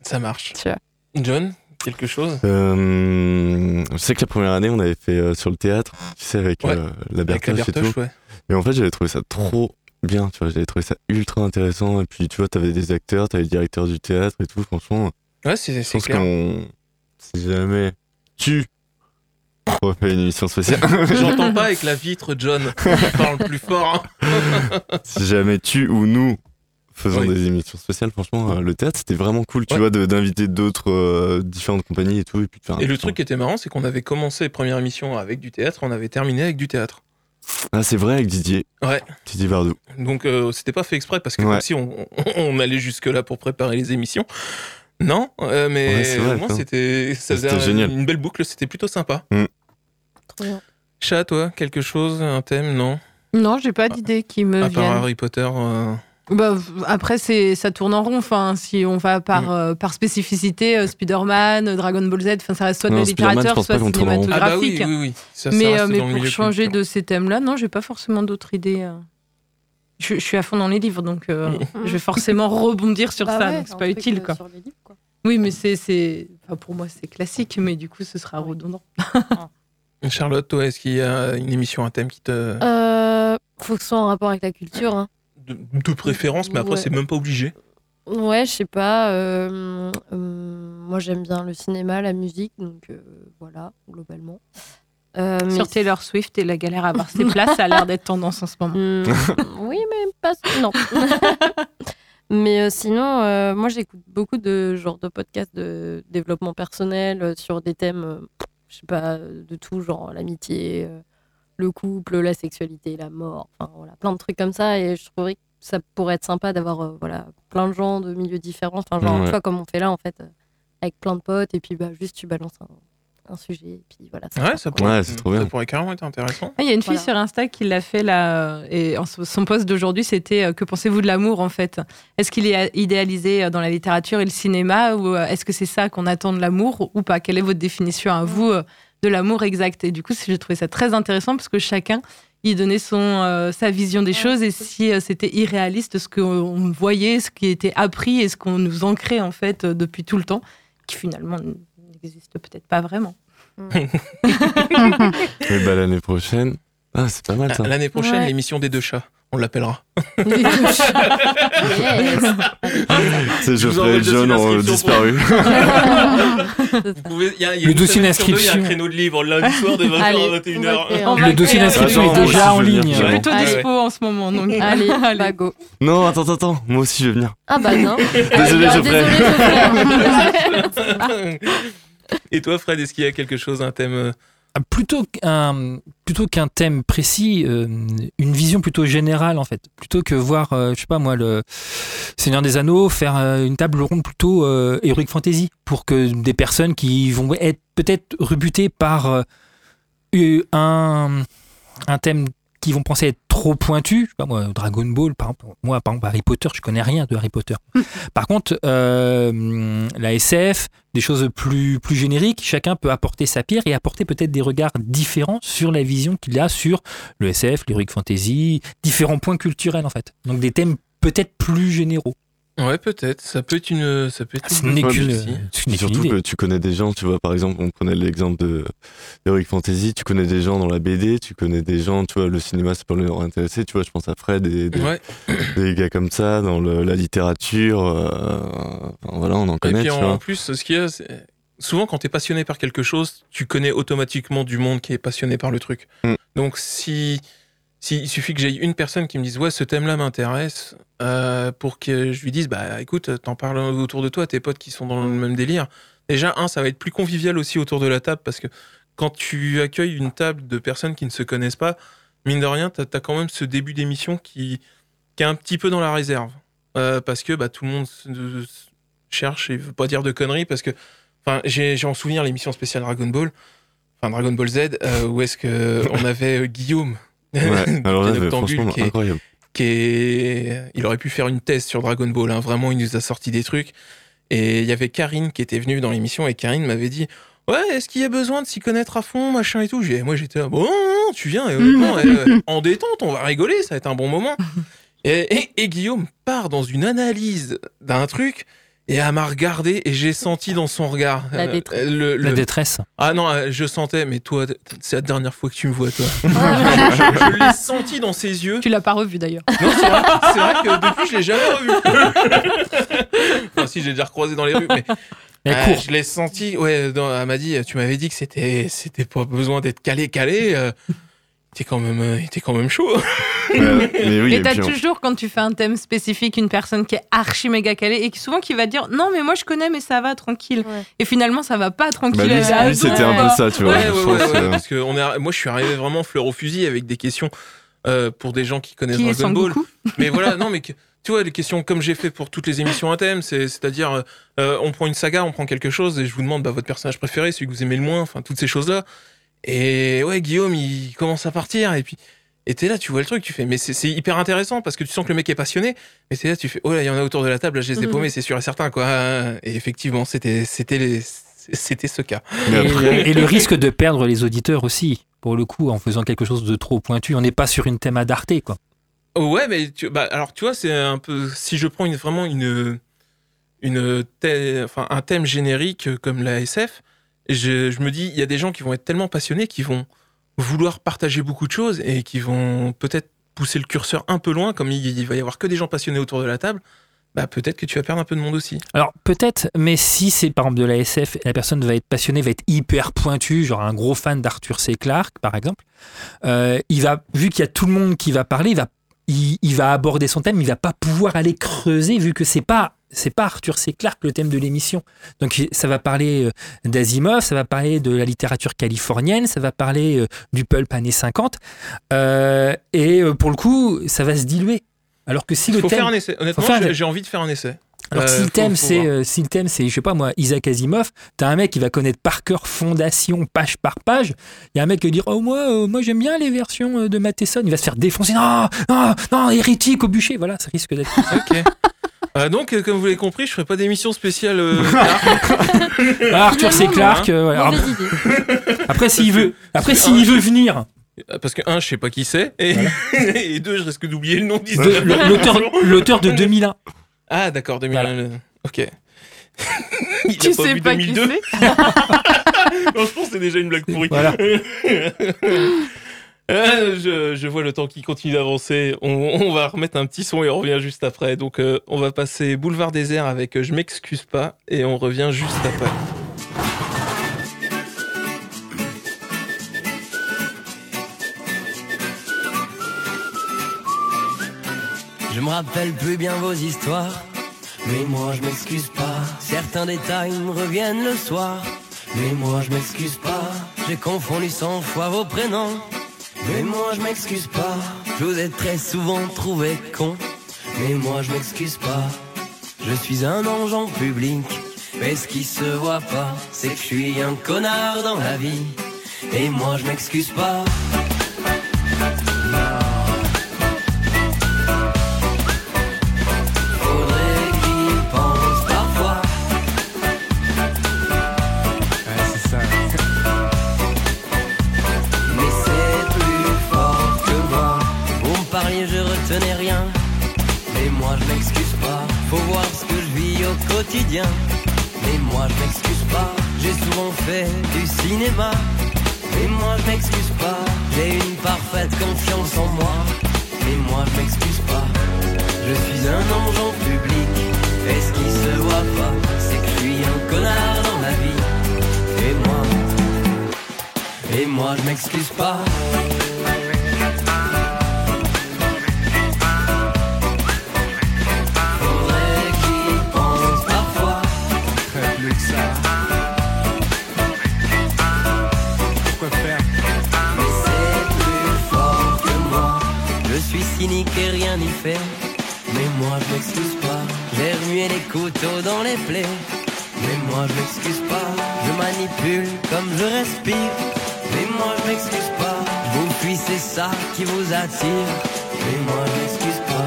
Ça marche. tu vois. John, quelque chose? Euh, je sais que la première année, on avait fait euh, sur le théâtre, tu sais, avec Ouais. euh, la Avec la Bertoche et tout. Ouais. Et en fait, j'avais trouvé ça trop bien, tu vois, j'avais trouvé ça ultra intéressant. Et puis, tu vois, t'avais des acteurs, t'avais le directeur du théâtre et tout, franchement. Ouais, c'est Je c'est pense clair. qu'on. Si jamais tu refais une émission spéciale, J'entends pas avec la vitre, John. Parle plus fort. hein. si jamais tu ou nous faisons Oui. des émissions spéciales, franchement, euh, le théâtre, c'était vraiment cool, tu Ouais. vois, d'inviter d'autres euh, différentes compagnies et tout. Et, puis de faire Et le truc qui était marrant, c'est qu'on avait commencé première émission avec du théâtre, on avait terminé avec du théâtre. Ah, c'est vrai, avec Didier. Ouais. Didier Bardot. Donc euh, c'était pas fait exprès parce que Ouais. comme si on, on- on allait jusque là pour préparer les émissions. Non, euh, mais Ouais, vrai, au moins ça. c'était ça faisait C'était un- génial. une belle boucle, c'était plutôt sympa. Trop bien. Chat, toi, quelque chose, un thème, non? Non, j'ai pas d'idée qui me À part. Harry Potter. euh, Bah, après, c'est ça tourne en rond. Enfin, si on va par, Mm. euh, par spécificité, euh, Spider-Man, Dragon Ball Z, enfin, ça reste soit de Non, littérature, pense soit rond. Ah bah oui, cinématographique. oui, oui. Ça, ça mais euh, pour changer de ces thèmes-là, non, j'ai pas forcément d'autres idées. Je, je suis à fond dans les livres, donc euh, je vais forcément rebondir sur Bah ça, ouais, donc c'est pas utile, quoi. sur les livres, quoi. Oui, mais c'est, c'est, enfin, pour moi, c'est classique, mais du coup, ce sera redondant. Charlotte, toi, est-ce qu'il y a une émission, un thème qui te. Euh, faut que ce soit en rapport avec la culture. hein. de, de préférence, mais après, Ouais. c'est même pas obligé. Ouais, je sais pas. euh, euh, moi, j'aime bien le cinéma, la musique, donc euh, voilà, globalement. Euh, mais Sur Taylor Swift et la galère à avoir ses places, ça a l'air d'être tendance en ce moment. Hmm, oui, mais pas. Non. mais euh, sinon, euh, moi, j'écoute beaucoup de genres de podcasts de développement personnel euh, sur des thèmes, euh, je sais pas, de tout, genre l'amitié, euh, le couple, la sexualité, la mort, enfin voilà, plein de trucs comme ça. Et je trouverais que ça pourrait être sympa d'avoir euh, voilà, plein de gens de milieux différents. Enfin, genre, Ouais. tu vois, comme on fait là, en fait, euh, avec plein de potes, et puis bah, juste tu balances un, un sujet, et puis voilà. ça Ouais, ça quoi. pourrait, Ouais, ça carrément être intéressant. Il y a une fille Voilà. sur Insta qui l'a fait là, et en- son post d'aujourd'hui, c'était euh, Que pensez-vous de l'amour en fait? Est-ce qu'il est idéalisé euh, dans la littérature et le cinéma ou euh, est-ce que c'est ça qu'on attend de l'amour ou pas? Quelle est votre définition à vous euh, de l'amour exact? Et du coup, j'ai trouvé ça très intéressant parce que chacun y donnait son, euh, sa vision des Ouais, choses et si euh, c'était irréaliste ce qu'on voyait, ce qui était appris et ce qu'on nous ancrait en fait euh, depuis tout le temps, qui finalement n'existe peut-être pas vraiment. Et bah l'année prochaine. Ah, c'est pas mal ça. L'année prochaine, Ouais. l'émission des deux chats. On l'appellera. C'est Geoffrey et John ont disparu. Le dossier semaine sur deux, Il y a un d'inscription. créneau de livre lundi soir de 20h Allez, à on va 21h. créer On un- va Le dossier d'inscription est déjà en ligne. Je suis plutôt dispo en ce moment. Donc... Allez, Allez. bah go. Non, attends, attends, attends. Moi aussi, je vais venir. Ah bah non. Désolé, Geoffrey. désolé, Geoffrey. Et toi, Fred, est-ce qu'il y a quelque chose, un thème euh, Ah, plutôt qu'un plutôt qu'un thème précis, euh, une vision plutôt générale en fait. Plutôt que voir, euh, je sais pas moi, le Seigneur des Anneaux, faire euh, une table ronde plutôt Heroic Fantasy pour que des personnes qui vont être peut-être rebutées par un, un thème qui vont penser être trop pointu, je sais pas moi, Dragon Ball, par exemple, moi par exemple Harry Potter, je connais rien de Harry Potter. par contre, euh, la SF, des choses plus, plus génériques, chacun peut apporter sa pierre et apporter peut-être des regards différents sur la vision qu'il a sur le SF, l'heroic fantasy, différents points culturels en fait. Donc des thèmes peut-être plus généraux. Ouais, peut-être. Ça peut être une. Ça peut être Ce une qu'une Surtout que tu connais des gens, tu vois, par exemple, on prenait l'exemple de Heroic Fantasy, tu connais des gens dans la BD, tu connais des gens, tu vois, le cinéma, c'est pas leur intéresser, tu vois, je pense à Fred et des, Ouais. des gars comme ça, dans le- la littérature, euh, enfin, voilà, on en Et connaît, puis tu en, vois. en plus, ce qu'il y a, c'est- souvent quand tu es passionné par quelque chose, tu connais automatiquement du monde qui est passionné par le truc. Mm. Donc si, si il suffit que j'aie une personne qui me dise ouais ce thème-là m'intéresse, euh, pour que je lui dise bah écoute t'en parles autour de toi, tes potes qui sont dans le même délire. Déjà un, ça va être plus convivial aussi autour de la table parce que quand tu accueilles une table de personnes qui ne se connaissent pas, mine de rien, t'as as quand même ce début d'émission qui, qui est un petit peu dans la réserve. Euh, parce que bah, tout le monde se- se cherche et veut pas dire de conneries parce que enfin j'ai en souvenir l'émission spéciale Dragon Ball enfin Dragon Ball Z euh, où est-ce que on avait Guillaume Ouais, alors là, franchement, qui est- incroyable. qui est il aurait pu faire une thèse sur Dragon Ball hein. vraiment il nous a sorti des trucs et il y avait Karine qui était venue dans l'émission et Karine m'avait dit ouais est-ce qu'il y a besoin de s'y connaître à fond machin et tout? J'ai- moi j'étais là, bon non, non, tu viens et honnêtement, euh, en détente on va rigoler ça va être un bon moment et, et- et Guillaume part dans une analyse d'un truc et elle m'a regardé et j'ai senti dans son regard La euh, détresse. le- La le- détresse. ah non, euh, je sentais, mais toi, c'est la dernière fois que tu me vois, toi. je je l'ai senti dans ses yeux. Tu l'as pas revu d'ailleurs. Non, c'est vrai, c'est vrai que depuis, je l'ai jamais revu. enfin, si, j'ai déjà recroisé dans les rues, mais euh, je l'ai senti. Ouais, dans- elle m'a dit, tu m'avais dit que c'était, c'était pas besoin d'être calé, calé. euh, il était quand même, euh, il était quand même chaud. Mais oui, t'as toujours, quand tu fais un thème spécifique, une personne qui est archi méga calée et qui souvent qui va dire non, mais moi je connais, mais ça va tranquille. Ouais. Et finalement, ça va pas tranquille. bah, lui, à dos, c'était un peu ça, tu vois. Ouais, je ouais, pense, ouais, ouais, euh, parce que on est, moi, je suis arrivé vraiment fleur au fusil avec des questions euh, pour des gens qui connaissent Qui Dragon Ball. Mais voilà, non, mais que- tu vois, les questions comme j'ai fait pour toutes les émissions à thème, c'est- c'est-à-dire, euh, on prend une saga, on prend quelque chose, et je vous demande bah, votre personnage préféré, celui que vous aimez le moins, enfin, toutes ces choses-là. Et ouais, Guillaume, il commence à partir. Et puis, et t'es là, tu vois le truc, tu fais, mais c'est c'est hyper intéressant parce que tu sens que le mec est passionné. Mais t'es là, tu fais, oh là, il y en a autour de la table, là, je les ai Mhm. paumés, c'est sûr et certain, quoi. Et effectivement, c'était, c'était, les- c'était ce cas. Et, le- et le risque de perdre les auditeurs aussi, pour le coup, en faisant quelque chose de trop pointu. On n'est pas sur une thème à d'Arte, quoi. Ouais, mais tu, bah, alors tu vois, c'est un peu. Si je prends une, vraiment une, une enfin, un thème générique euh, comme la SF, je, me dis, il y a des gens qui vont être tellement passionnés qui vont vouloir partager beaucoup de choses et qui vont peut-être pousser le curseur un peu loin, comme il, il va y avoir que des gens passionnés autour de la table. Bah, peut-être que tu vas perdre un peu de monde aussi. Alors peut-être, mais si c'est par exemple de la SF, la personne va être passionnée, va être hyper pointue, genre un gros fan d'Arthur C. Clarke par exemple, euh, il va, vu qu'il y a tout le monde qui va parler, il va, il, il va aborder son thème, il va pas pouvoir aller creuser vu que c'est pas c'est pas Arthur C. Clarke le thème de l'émission. Donc ça va parler euh, d'Asimov, ça va parler de la littérature californienne, ça va parler euh, du pulp années 50, euh, et pour le coup ça va se diluer. Alors que si Il le faut thème faire un essai. Honnêtement, j'ai envie de faire un essai. Alors Euh, si le thème c'est euh, si le thème c'est je sais pas moi Isaac Asimov, t'as un mec qui va connaître par cœur fondation page par page. Il y a un mec qui va dire oh moi euh, moi j'aime bien les versions euh, de Matheson. Il va se faire défoncer non non non hérétique au bûcher. Voilà ça risque d'être. Ok. Euh, donc, euh, comme vous l'avez compris, je ferai pas d'émission spéciale. euh, Ah, Arthur C. Clarke. euh, ouais. Alors, après s'il veut après s'il veut venir Parce que, un, je sais pas qui c'est, et, et deux, je risque d'oublier le nom l'auteur de 2001. Ah, d'accord, 2001. le- Ok. Il Tu a sais vu pas qui 2002. c'est Non, je pense que c'est déjà une blague pourrie. Voilà. Euh, je, je vois le temps qui continue d'avancer. On, on va remettre un petit son et on revient juste après. Donc, euh, on va passer Boulevard désert avec euh, Je m'excuse pas et on revient juste après. Je me rappelle plus bien vos histoires, mais moi je m'excuse pas. Certains détails me reviennent le soir, mais moi je m'excuse pas. J'ai confondu cent fois vos prénoms, mais moi je m'excuse pas. Je vous ai très souvent trouvé con, mais moi je m'excuse pas. Je suis un ange en public, mais ce qui se voit pas, c'est que je suis un connard dans la vie, et moi je m'excuse pas. Quotidien. Mais moi je m'excuse pas. J'ai souvent fait du cinéma. Mais moi je m'excuse pas. J'ai une parfaite confiance en moi. Mais moi je m'excuse pas. Je suis un ange en public. Et ce qui se voit pas, c'est que je suis un connard dans la vie. Et moi, et moi je m'excuse pas. Mais moi je m'excuse pas. J'ai remué les couteaux dans les plaies. Mais moi je m'excuse pas. Je manipule comme je respire. Mais moi je m'excuse pas. Vous c'est ça qui vous attire. Mais moi je m'excuse pas.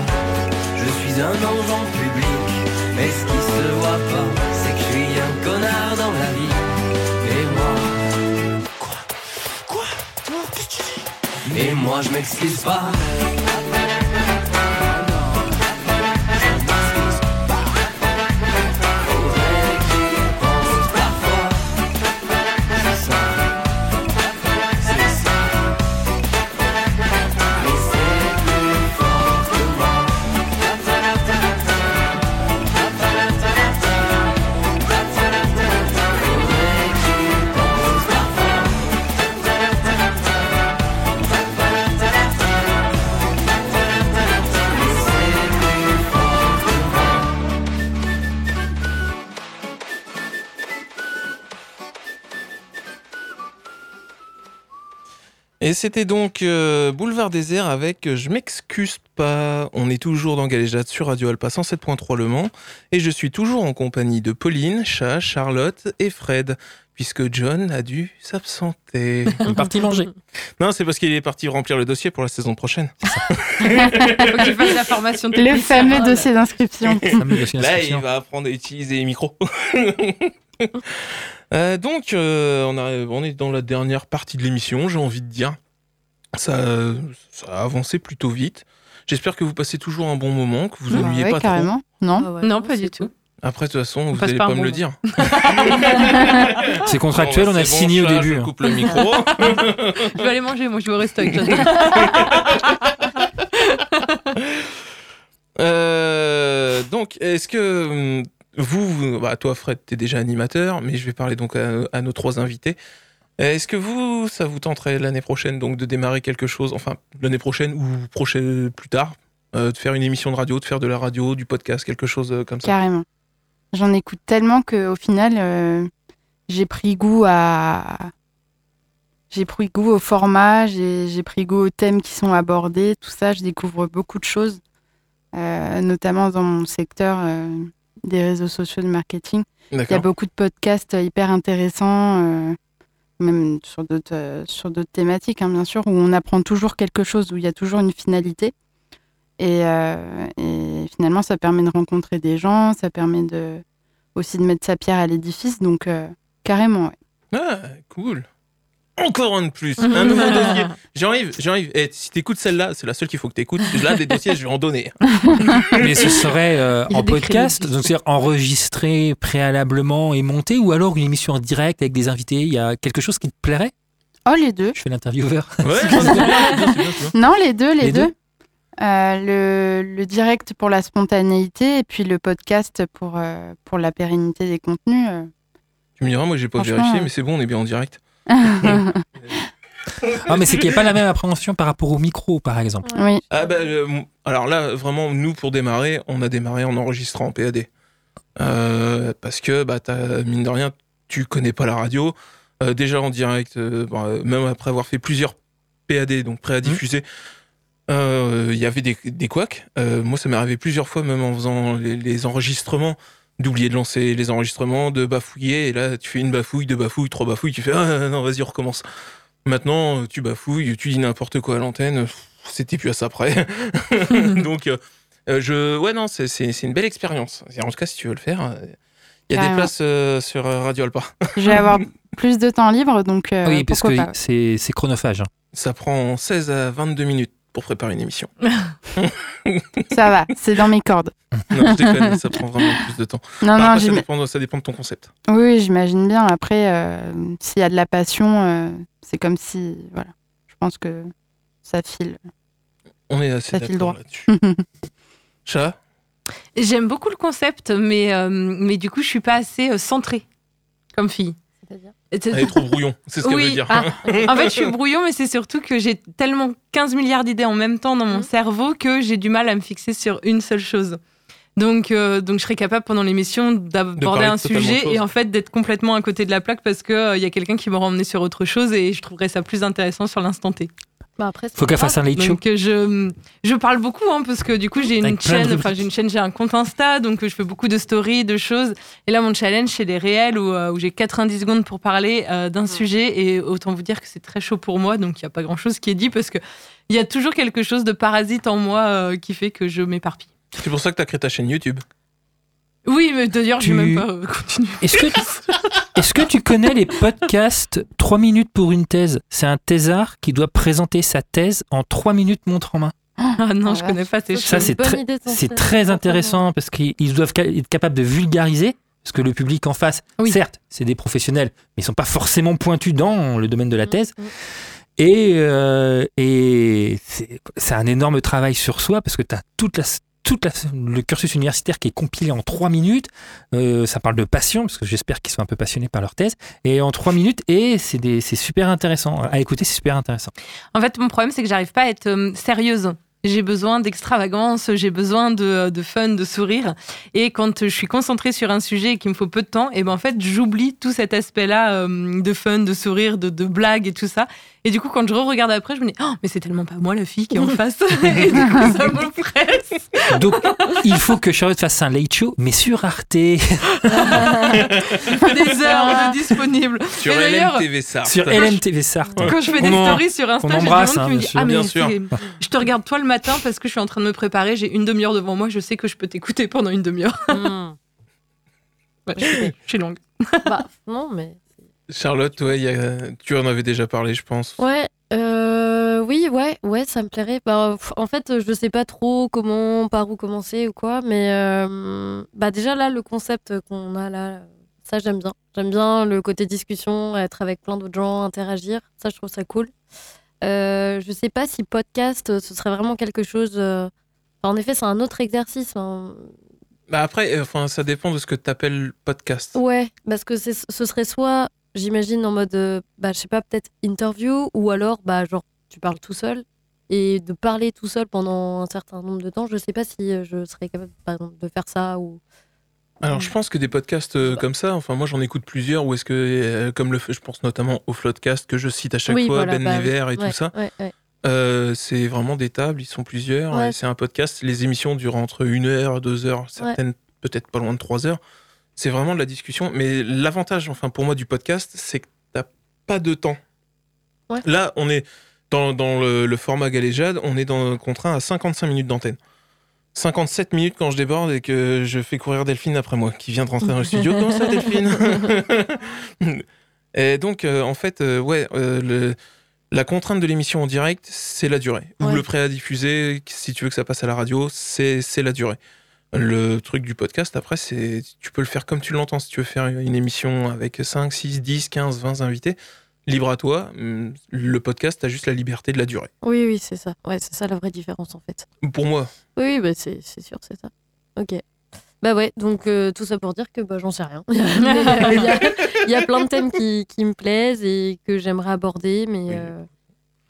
Je suis un ange en public. Mais ce qui se voit pas, c'est que je suis un connard dans la vie. Et moi. Et moi je m'excuse pas. Et c'était donc euh, Boulevard Désert avec euh, Je m'excuse pas. On est toujours dans Galéjade sur Radio Alpa 107.3 Le Mans. Et je suis toujours en compagnie de Pauline, Chat, Charlotte et Fred. Puisque John a dû s'absenter. Il est parti manger. Non, c'est parce qu'il est parti remplir le dossier pour la saison prochaine. Faut que tu fasses la formation Le technicien. fameux dossier d'inscription. Fameux dossier Là, il va apprendre à utiliser les micros. Euh, donc, euh, on, a- on est dans la dernière partie de l'émission, j'ai envie de dire. Ça, ça a avancé plutôt vite. J'espère que vous passez toujours un bon moment, que vous Bah ennuyez ouais, pas trop. carrément. Non. Ah ouais, Non, pas du tout. Après, de toute façon, vous passe allez pas me bon le dire. C'est contractuel, Bon, on a bon, signé au début. Je hein. coupe le micro. Je vais aller manger, moi je vais au resto avec toi. Euh, donc, est-ce que hum, vous, vous- bah, toi Fred, t'es déjà animateur, mais je vais parler donc à, à nos trois invités. Est-ce que vous, ça vous tenterait l'année prochaine donc de démarrer quelque chose, enfin l'année prochaine ou prochaine plus tard, euh, de faire une émission de radio, de faire de la radio, du podcast, quelque chose euh, comme ça? Carrément. J'en écoute tellement qu'au final, euh, j'ai pris goût à. J'ai pris goût au format, j'ai pris goût aux thèmes qui sont abordés, tout ça. Je découvre beaucoup de choses, euh, notamment dans mon secteur euh, des réseaux sociaux de marketing. Il y a beaucoup de podcasts hyper intéressants, euh, même sur d'autres euh, sur d'autres thématiques, hein, bien sûr, où on apprend toujours quelque chose, où il y a toujours une finalité. Et, euh, et finalement, ça permet de rencontrer des gens, ça permet de, aussi de mettre sa pierre à l'édifice. Donc, euh, carrément. Ah, cool. Encore un de plus, un nouveau dossier. Jean-Yves, Jean-Yves, eh, si t'écoutes celle-là, c'est la seule qu'il faut que t'écoutes. Là, des dossiers, je vais en donner. Mais ce serait euh, en podcast, donc c'est-à-dire enregistré préalablement et monté, ou alors une émission en direct avec des invités. Il y a quelque chose qui te plairait? Oh, les deux. Je fais l'intervieweur. Ouais. Non, les deux, les, Les deux. deux Euh, le, le direct pour la spontanéité et puis le podcast pour, euh, pour la pérennité des contenus. euh. Tu me diras, moi, j'ai pas vérifié, mais c'est bon, on est bien en direct. Ah, mais c'est qu'il n'y a pas la même appréhension par rapport au micro, par exemple. oui, Ah bah, euh, alors là, vraiment, nous, pour démarrer, on a démarré en enregistrant en PAD. Euh, parce que, bah, mine de rien, tu connais pas la radio. Euh, déjà en direct, euh, bon, euh, même après avoir fait plusieurs PAD, donc prêt à diffuser, euh, il y avait des, des couacs. Euh, moi, ça m'est arrivé plusieurs fois, même en faisant les, les enregistrements, d'oublier de lancer les enregistrements, de bafouiller. Et là, tu fais une bafouille, deux bafouilles, trois bafouilles, tu fais Ah non, vas-y, on recommence. Maintenant, tu bafouilles, tu dis n'importe quoi à l'antenne, c'était plus à ça près. Donc, euh, je, ouais, non, c'est- une belle expérience. En tout cas, si tu veux le faire, euh, il y a des places euh, sur Radio Alpa. je vais avoir plus de temps libre, donc euh, oui, parce pourquoi que c'est chronophage. hein. Ça prend 16 à 22 minutes pour préparer une émission. Ça va, c'est dans mes cordes. Non, je déconne, ça prend vraiment plus de temps. Non, non, après, ça, dépend, ça dépend de ton concept. oui, j'imagine bien. Après, euh, s'il y a de la passion, euh, c'est comme si, voilà, je pense que ça file. On est assez Ça file d'accord droit. là-dessus. Chat J'aime beaucoup le concept, mais, euh, mais du coup, je suis pas assez centrée comme fille. C'est-à-dire Elle est trop brouillon, c'est ce qu'elle Oui, veut dire. ah, en fait, je suis brouillon, mais c'est surtout que j'ai tellement 15 milliards d'idées en même temps dans mon Mhm. cerveau que j'ai du mal à me fixer sur une seule chose. Donc, euh, donc je serais capable pendant l'émission d'aborder un sujet et en fait d'être complètement à côté de la plaque parce qu'il y a quelqu'un qui m'aura emmené sur autre chose et je trouverais ça plus intéressant sur l'instant T. Bah après, Faut qu'elle fasse un late show. Donc euh, je, je parle beaucoup hein, parce que du coup j'ai une chaîne, enfin j'ai une chaîne, j'ai un compte Insta donc euh, je fais beaucoup de stories, de choses. Et là mon challenge c'est des réels où, euh, où j'ai 90 secondes pour parler euh, d'un sujet et autant vous dire que c'est très chaud pour moi donc il n'y a pas grand chose qui est dit parce que il y a toujours quelque chose de parasite en moi euh, qui fait que je m'éparpille. C'est pour ça que tu as créé ta chaîne YouTube. Oui mais d'ailleurs je Tu- vais même pas euh, continuer. Est-ce que, tu connais les podcasts 3 minutes pour une thèse? C'est un thésard qui doit présenter sa thèse en 3 minutes montre en main. Ah non Ah, je connais pas ces Ça, choses. c'est très- de C'est très intéressant parce qu'ils ils doivent être capables de vulgariser. Parce que le public en face, Oui. certes, c'est des professionnels, mais ils sont pas forcément pointus dans le domaine de la thèse. Mm, mm. Et, euh, et c'est c'est un énorme travail sur soi parce que tu as toute la, toute la- le cursus universitaire qui est compilé en trois minutes. Euh, ça parle de passion, parce que j'espère qu'ils sont un peu passionnés par leur thèse. Et en trois minutes, et c'est super intéressant. À écouter, c'est super intéressant. En fait, mon problème, c'est que j'arrive pas à être euh, sérieuse. J'ai besoin d'extravagance, j'ai besoin de, de fun, de sourire. Et quand je suis concentrée sur un sujet et qu'il me faut peu de temps, et ben en fait, j'oublie tout cet aspect-là euh, de fun, de sourire, de, de blague et tout ça. Et du coup, quand je re-regarde après, je me dis, oh, mais c'est tellement pas moi la fille qui est en face. et du coup, ça me presse. Donc, il faut que Charlotte fasse un late show, mais sur Arte. Des heures de disponible. Sur LMTV Sartre. sur LMTV Sartre. Quand je fais des On en- stories sur Insta, j'ai hein, qui me. Ah, mais je te regarde toi le matin parce que je suis en train de me préparer, j'ai une demi-heure devant moi, je sais que je peux t'écouter pendant une demi-heure. Hmm. Ouais, je, suis, je suis longue. Bah, non, mais. Charlotte, ouais, il y a- tu en avais déjà parlé, je pense. Ouais, euh, oui, ouais, ouais, ça me plairait. Bah, en fait, je sais pas trop comment, par où commencer ou quoi, mais euh, bah déjà là, le concept qu'on a là, ça j'aime bien. J'aime bien le côté discussion, être avec plein d'autres gens, interagir. Ça, je trouve ça cool. Euh, je sais pas si podcast, ce serait vraiment quelque chose. euh, enfin, en effet, c'est un autre exercice. hein. Bah après, euh, enfin, ça dépend de ce que tu appelles podcast. Ouais, parce que ce serait soit, j'imagine, en mode, euh, bah, je sais pas, peut-être interview, ou alors, bah, genre, tu parles tout seul. Et de parler tout seul pendant un certain nombre de temps, je sais pas si euh, je serais capable, par exemple, de faire ça ou. Alors, je pense que des podcasts euh, comme ça, enfin, moi j'en écoute plusieurs, où est-ce que, euh, comme le, je pense notamment au Floodcast que je cite à chaque Oui, fois, voilà, Ben bah, Never et ouais, tout ça, Ouais, ouais. euh, c'est vraiment des tables, ils sont plusieurs, c'est un podcast. Les émissions durent entre une heure, deux heures, certaines peut-être pas loin de trois heures. C'est vraiment de la discussion, mais l'avantage, enfin, pour moi, du podcast, c'est que t'as pas de temps. Ouais. Là, on est dans, dans le, le format galéjade, on est dans, contraint à 55 minutes d'antenne. 57 minutes quand je déborde et que je fais courir Delphine après moi, qui vient de rentrer dans le studio. Comment ça, Delphine Et donc, euh, en fait, euh, ouais, euh, le- la contrainte de l'émission en direct, c'est la durée. Ou le prêt à diffuser, si tu veux que ça passe à la radio, c'est la durée. Le truc du podcast, après, c'est tu peux le faire comme tu l'entends. Si tu veux faire une émission avec 5, 6, 10, 15, 20 invités, libre à toi. Hum, Le podcast, t'as juste la liberté de la durée. Oui, oui, c'est ça. Ouais, c'est ça la vraie différence, en fait. Pour moi, Oui, oui, bah, c'est sûr, c'est ça. Ok. Bah ouais, donc euh, tout ça pour dire que bah, j'en sais rien. Il y, a, y a plein de thèmes qui, qui me plaisent et que j'aimerais aborder, mais, euh,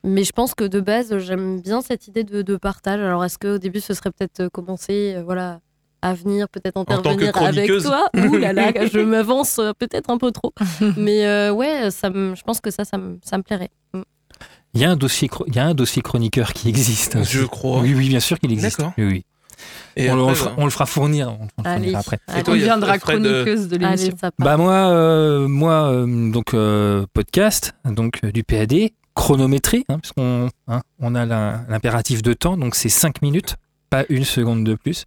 mais je pense que de base, j'aime bien cette idée de, de partage. Alors est-ce qu'au début, ce serait peut-être commencer euh, voilà, à venir, peut-être intervenir avec toi Ouh là là, je m'avance euh, peut-être un peu trop. mais euh, ouais, ça me- je pense que ça, ça me, ça me plairait. Mm. Il y a un dossier, il y a un dossier chroniqueur qui existe. aussi. je crois. Oui, oui, bien sûr qu'il existe. D'accord. Oui, oui. Et on, le- on après, le fera, on le fera fournir. On le Allez, fournira après. allez, On deviendra euh, chroniqueuse de allez, l'émission. Bah moi, euh, moi euh, donc euh, podcast, donc euh, du PAD, chronométré, hein, puisqu'on hein, on a la- l'impératif de temps, donc c'est 5 minutes, pas une seconde de plus.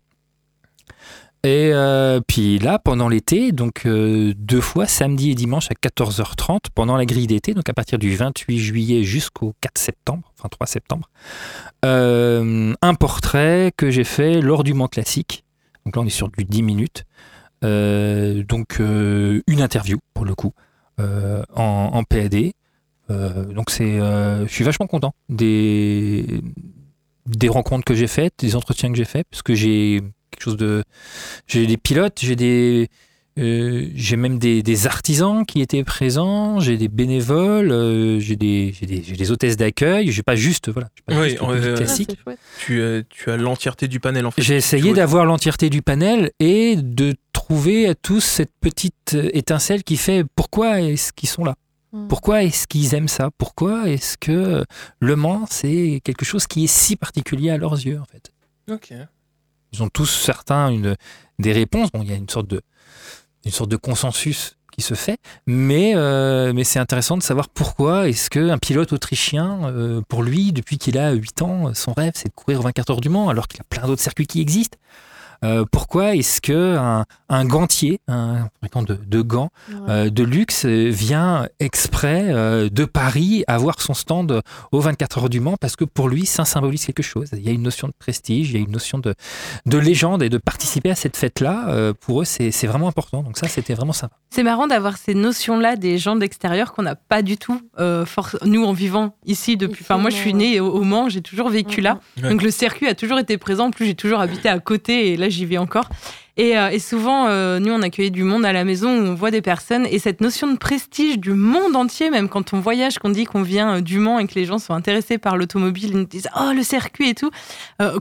Et euh, puis là, pendant l'été, donc euh, deux fois, samedi et dimanche à 14h30, pendant la grille d'été, donc à partir du 28 juillet jusqu'au 4 septembre, enfin 3 septembre, euh, un portrait que j'ai fait lors du Mans Classique. Donc là, on est sur du 10 minutes. Donc une interview pour le coup en, PAD. Donc c'est, je suis vachement content des des rencontres que j'ai faites, des entretiens que j'ai faits, parce que j'ai quelque chose de, j'ai des pilotes, j'ai des euh, j'ai même des, des artisans qui étaient présents, j'ai des bénévoles, euh, j'ai des, j'ai des, j'ai des hôtesses d'accueil, j'ai pas juste voilà, pas Oui, juste. Ah, classique. c'est chouette. tu, euh, tu as l'entièreté du panel en fait. J'ai essayé d'avoir l'entièreté du panel et de trouver à tous cette petite euh, étincelle qui fait pourquoi est-ce qu'ils sont là? Mm. Pourquoi est-ce qu'ils aiment ça? Pourquoi est-ce que Le Mans, c'est quelque chose qui est si particulier à leurs yeux, en fait? Ok. Ils ont tous certains des réponses. Bon, il y a une sorte de, consensus qui se fait, mais, euh, mais c'est intéressant de savoir pourquoi est-ce qu'un pilote autrichien, euh, pour lui, depuis qu'il a 8 ans, son rêve, c'est de courir 24 heures du Mans, alors qu'il y a plein d'autres circuits qui existent. Euh, pourquoi est-ce que un, un gantier, un fabricant de, de gants Ouais. euh, de luxe euh, vient exprès euh, de Paris avoir son stand aux 24 heures du Mans parce que pour lui ça symbolise quelque chose. Il y a une notion de prestige, il y a une notion de, de légende et de participer à cette fête-là, euh, pour eux c'est c'est vraiment important. Donc ça c'était vraiment sympa. C'est marrant d'avoir ces notions-là des gens d'extérieur qu'on n'a pas du tout, euh, nous en vivant ici depuis. Enfin, moi, je suis née au, au Mans, j'ai toujours vécu là. Ouais. Donc le circuit a toujours été présent. En plus, j'ai toujours habité à côté et là, j'y vais encore. Et, euh, souvent, euh, nous, on accueille du monde à la maison où on voit des personnes. Et cette notion de prestige du monde entier, même quand on voyage, qu'on dit qu'on vient euh, du Mans et que les gens sont intéressés par l'automobile, ils nous disent Oh, le circuit et tout,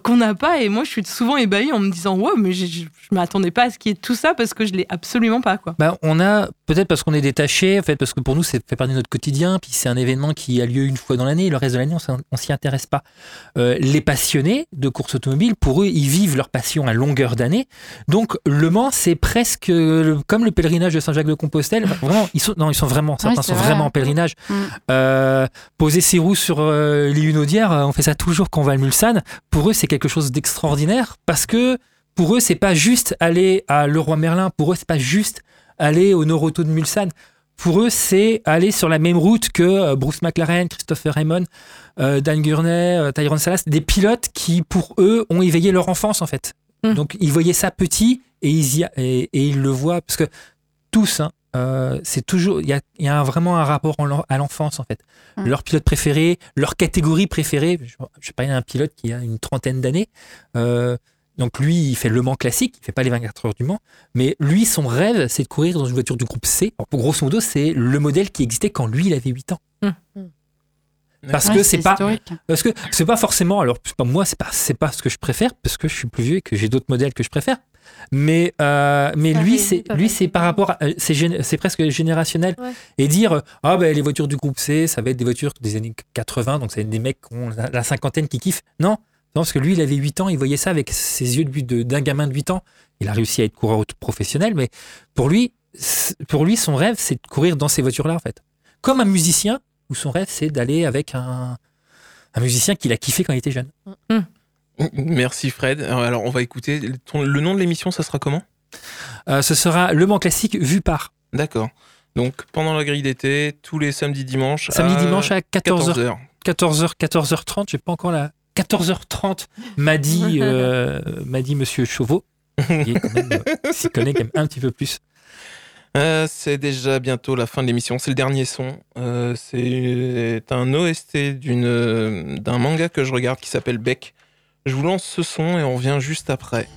qu'on n'a pas. Et moi, je suis souvent ébahie en me disant Ouais, mais je je m'attendais pas à ce qu'il y ait tout ça parce que je l'ai absolument pas. quoi. Bah, on a peut-être parce qu'on est détaché, en fait, parce que pour nous, c'est fait partie de notre quotidien, puis c'est un événement qui a lieu une fois dans l'année, le reste de l'année, on s'y intéresse pas. Euh, les passionnés de course automobile, pour eux, ils vivent leur passion à longueur d'année. Donc, Le Mans, c'est presque le- comme le pèlerinage de Saint-Jacques-de-Compostelle. Enfin, Vraiment, ils sont, non, ils sont vraiment, certains sont vrai. vraiment en pèlerinage. Mm. Euh, poser ses roues sur euh, les Hunaudières, on fait ça toujours quand on va à Mulsanne. Pour eux, c'est quelque chose d'extraordinaire parce que pour eux, c'est pas juste aller à Leroy Merlin. Pour eux, c'est pas juste aller au Noroto de Mulsanne. Pour eux, c'est aller sur la même route que euh, Bruce McLaren, Christopher Raymond, euh, Dan Gurney, euh, Tyrone Salas, des pilotes qui, pour eux, ont éveillé leur enfance en fait. Mm. Donc, ils voyaient ça petit et ils, y a- et, et ils le voient parce que tous, hein, euh, c'est toujours, il y a, il y a un- vraiment un rapport en à l'enfance en fait. Mm. Leur pilote préféré, leur catégorie préférée. Je, je sais pas, il y a un pilote qui a une trentaine d'années. Euh, donc lui, il fait le Mans classique, il fait pas les 24 heures du Mans, mais lui, son rêve, c'est de courir dans une voiture du groupe C. Alors, grosso modo, c'est le modèle qui existait quand lui, il avait 8 ans. Parce Ouais, que c'est pas, historique. parce que c'est pas forcément. Alors c'est pas moi, c'est pas, c'est pas ce que je préfère parce que je suis plus vieux et que j'ai d'autres modèles que je préfère. Mais euh, mais lui, c'est lui, c'est par rapport, à- c'est gén- c'est presque générationnel Ouais. et dire euh, ah ben les voitures du groupe C, ça va être des voitures des années 80, donc c'est des mecs qui ont la, la cinquantaine qui kiffent. Non, non parce que lui, il avait 8 ans, il voyait ça avec ses yeux d'un gamin de 8 ans. Il a réussi à être coureur professionnel, mais pour lui, pour lui, son rêve, c'est de courir dans ces voitures-là en fait. Comme un musicien où son rêve, c'est d'aller avec un un musicien qu'il a kiffé quand il était jeune. Merci Fred. Alors on va écouter. Ton- le nom de l'émission, ça sera comment? Euh, ce sera Le Mans classique vu par D'accord. Donc pendant la grille d'été, tous les samedis dimanches. samedi à dimanche à 14h 14h. 14h 14h30, j'ai pas encore la 14h30 m'a dit euh, m'a dit monsieur Chauveau qui est quand même, euh, s'y connaît quand même un petit peu plus. Euh, c'est déjà bientôt la fin de l'émission. C'est le dernier son. Euh, c'est un OST d'une d'un manga que je regarde qui s'appelle Beck. Je vous lance ce son et on revient juste après.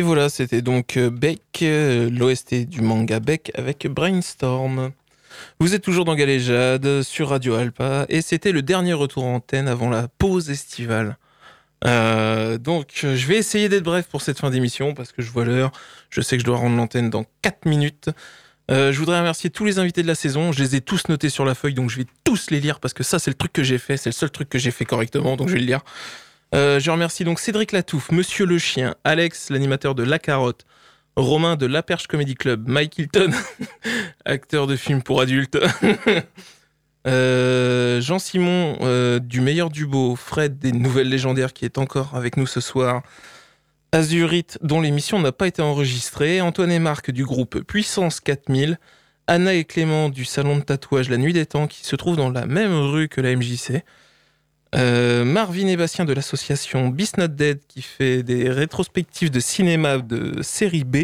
Et voilà, c'était donc euh, Beck, euh, l'OST du manga Beck avec Brainstorm. Vous êtes toujours dans Galéjade sur Radio Alpa et c'était le dernier retour en antenne avant la pause estivale. Euh, donc je vais essayer d'être bref pour cette fin d'émission parce que je vois l'heure, je sais que je dois rendre l'antenne dans 4 minutes. Je voudrais remercier tous les invités de la saison, je les ai tous notés sur la feuille donc je vais tous les lire parce que ça c'est le truc que j'ai fait, c'est le seul truc que j'ai fait correctement donc je vais le lire. Euh, je remercie donc Cédric Latouffe, Monsieur le Chien, Alex, l'animateur de La Carotte, Romain de La Perche Comedy Club, Mike Hilton, acteur de films pour adultes, Euh, Jean-Simon euh, du Meilleur du Beau, Fred des Nouvelles Légendaires qui est encore avec nous ce soir, Azurite dont l'émission n'a pas été enregistrée, Antoine et Marc du groupe Puissance 4000, Anna et Clément du salon de tatouage La Nuit des Temps qui se trouve dans la même rue que la MJC. Euh, Marvin et Bastien de l'association Beast Not Dead qui fait des rétrospectives de cinéma de série B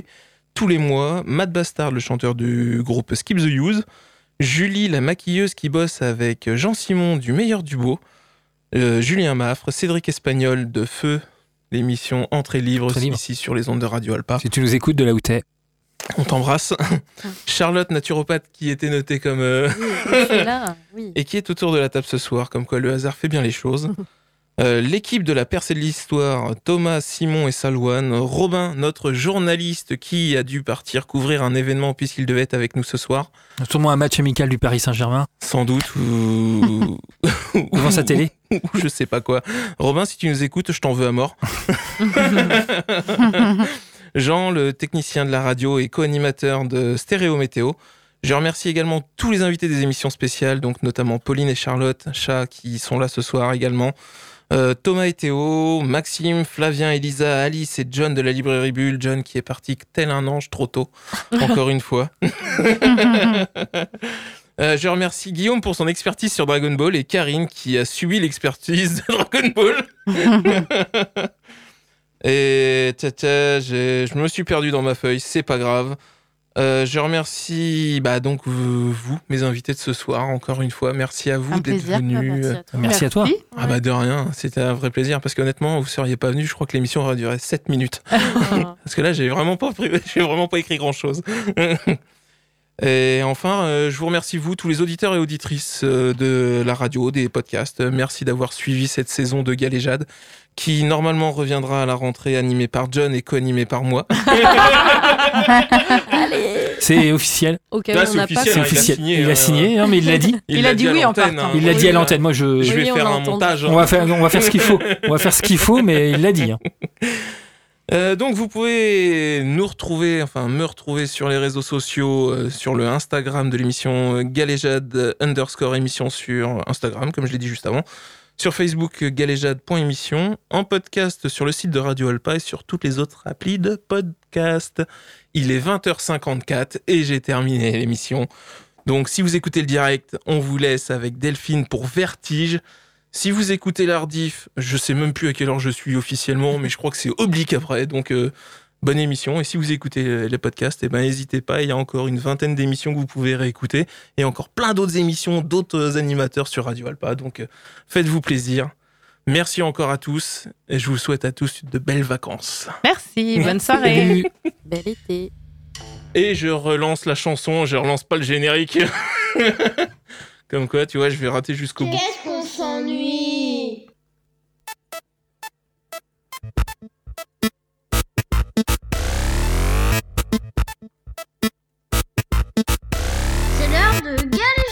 tous les mois. Matt Bastard, le chanteur du groupe Skip the Use. Julie, la maquilleuse qui bosse avec Jean-Simon du Meilleur du Beau. Euh, Julien Maffre, Cédric Espagnol de Feu, l'émission Entrée libre, Entrée libre. ici sur les ondes de Radio Alpa. Si tu nous écoutes de là où t'es. On t'embrasse. Charlotte, naturopathe, qui était notée comme... euh, Oui, je suis là, oui. et qui est autour de la table ce soir, comme quoi le hasard fait bien les choses. Euh, L'équipe de la percée de l'histoire, Thomas, Simon et Salouane, Robin, notre journaliste qui a dû partir couvrir un événement puisqu'il devait être avec nous ce soir, Sûrement un match amical du Paris Saint-Germain sans doute, ou, devant sa télé. ou je sais pas quoi. Robin, si tu nous écoutes, je t'en veux à mort. Jean, le technicien de la radio et co-animateur de Stéréo Météo. Je remercie également tous les invités des émissions spéciales, donc notamment Pauline et Charlotte, chat, qui sont là ce soir également. Euh, Thomas et Théo, Maxime, Flavien, Elisa, Alice et John de la librairie Bulle. John qui est parti tel un ange trop tôt, encore une fois. Euh, je remercie Guillaume pour son expertise sur Dragon Ball et Karine qui a subi l'expertise de Dragon Ball. et tata, je me suis perdu dans ma feuille, c'est pas grave. Euh, je remercie bah, donc vous, vous, mes invités de ce soir, encore une fois. Merci à vous d'être plaisir. Ah, venus. merci à toi. Merci à toi. Ah bah de rien, c'était un vrai plaisir parce qu'honnêtement, vous seriez pas venu, je crois que l'émission aurait duré 7 minutes. Parce que là, j'ai vraiment pas j'ai vraiment pas écrit grand chose. Et enfin, euh, je vous remercie vous, tous les auditeurs et auditrices euh, de la radio, des podcasts. Euh, Merci d'avoir suivi cette saison de Galéjade, qui normalement reviendra à la rentrée animée par John et co-animée par moi. C'est officiel. Là, où c'est on n'a pas officiel, C'est hein, officiel. signé, Il a signé. Non, mais il l'a dit. Il l'a a dit oui en partant. hein. Il l'a dit à l'antenne. Moi, je. Je vais Oui, faire un entendu. montage. hein. On va faire, on va faire ce qu'il faut. On va faire ce qu'il faut, mais il l'a dit. Euh, donc vous pouvez nous retrouver, enfin me retrouver sur les réseaux sociaux, euh, sur le Instagram de l'émission euh, Galéjade underscore émission sur Instagram, comme je l'ai dit juste avant, sur Facebook galéjade.émission, en podcast sur le site de Radio Alpa et sur toutes les autres applis de podcast. Il est 20h54 et j'ai terminé l'émission. Donc si vous écoutez le direct, on vous laisse avec Delphine pour Vertige. Si vous écoutez l'Ardif, je sais même plus à quelle heure je suis officiellement, mais je crois que c'est oblique après, donc euh, bonne émission. Et si vous écoutez euh, les podcasts, eh ben n'hésitez pas, il y a encore une vingtaine d'émissions que vous pouvez réécouter, et encore plein d'autres émissions, d'autres animateurs sur Radio Alpa, donc euh, faites-vous plaisir. Merci encore à tous, et je vous souhaite à tous de belles vacances. Merci, bonne soirée. Bel été. Et je relance la chanson, je relance pas le générique. Comme quoi, tu vois, je vais rater jusqu'au bout. C'est l'heure de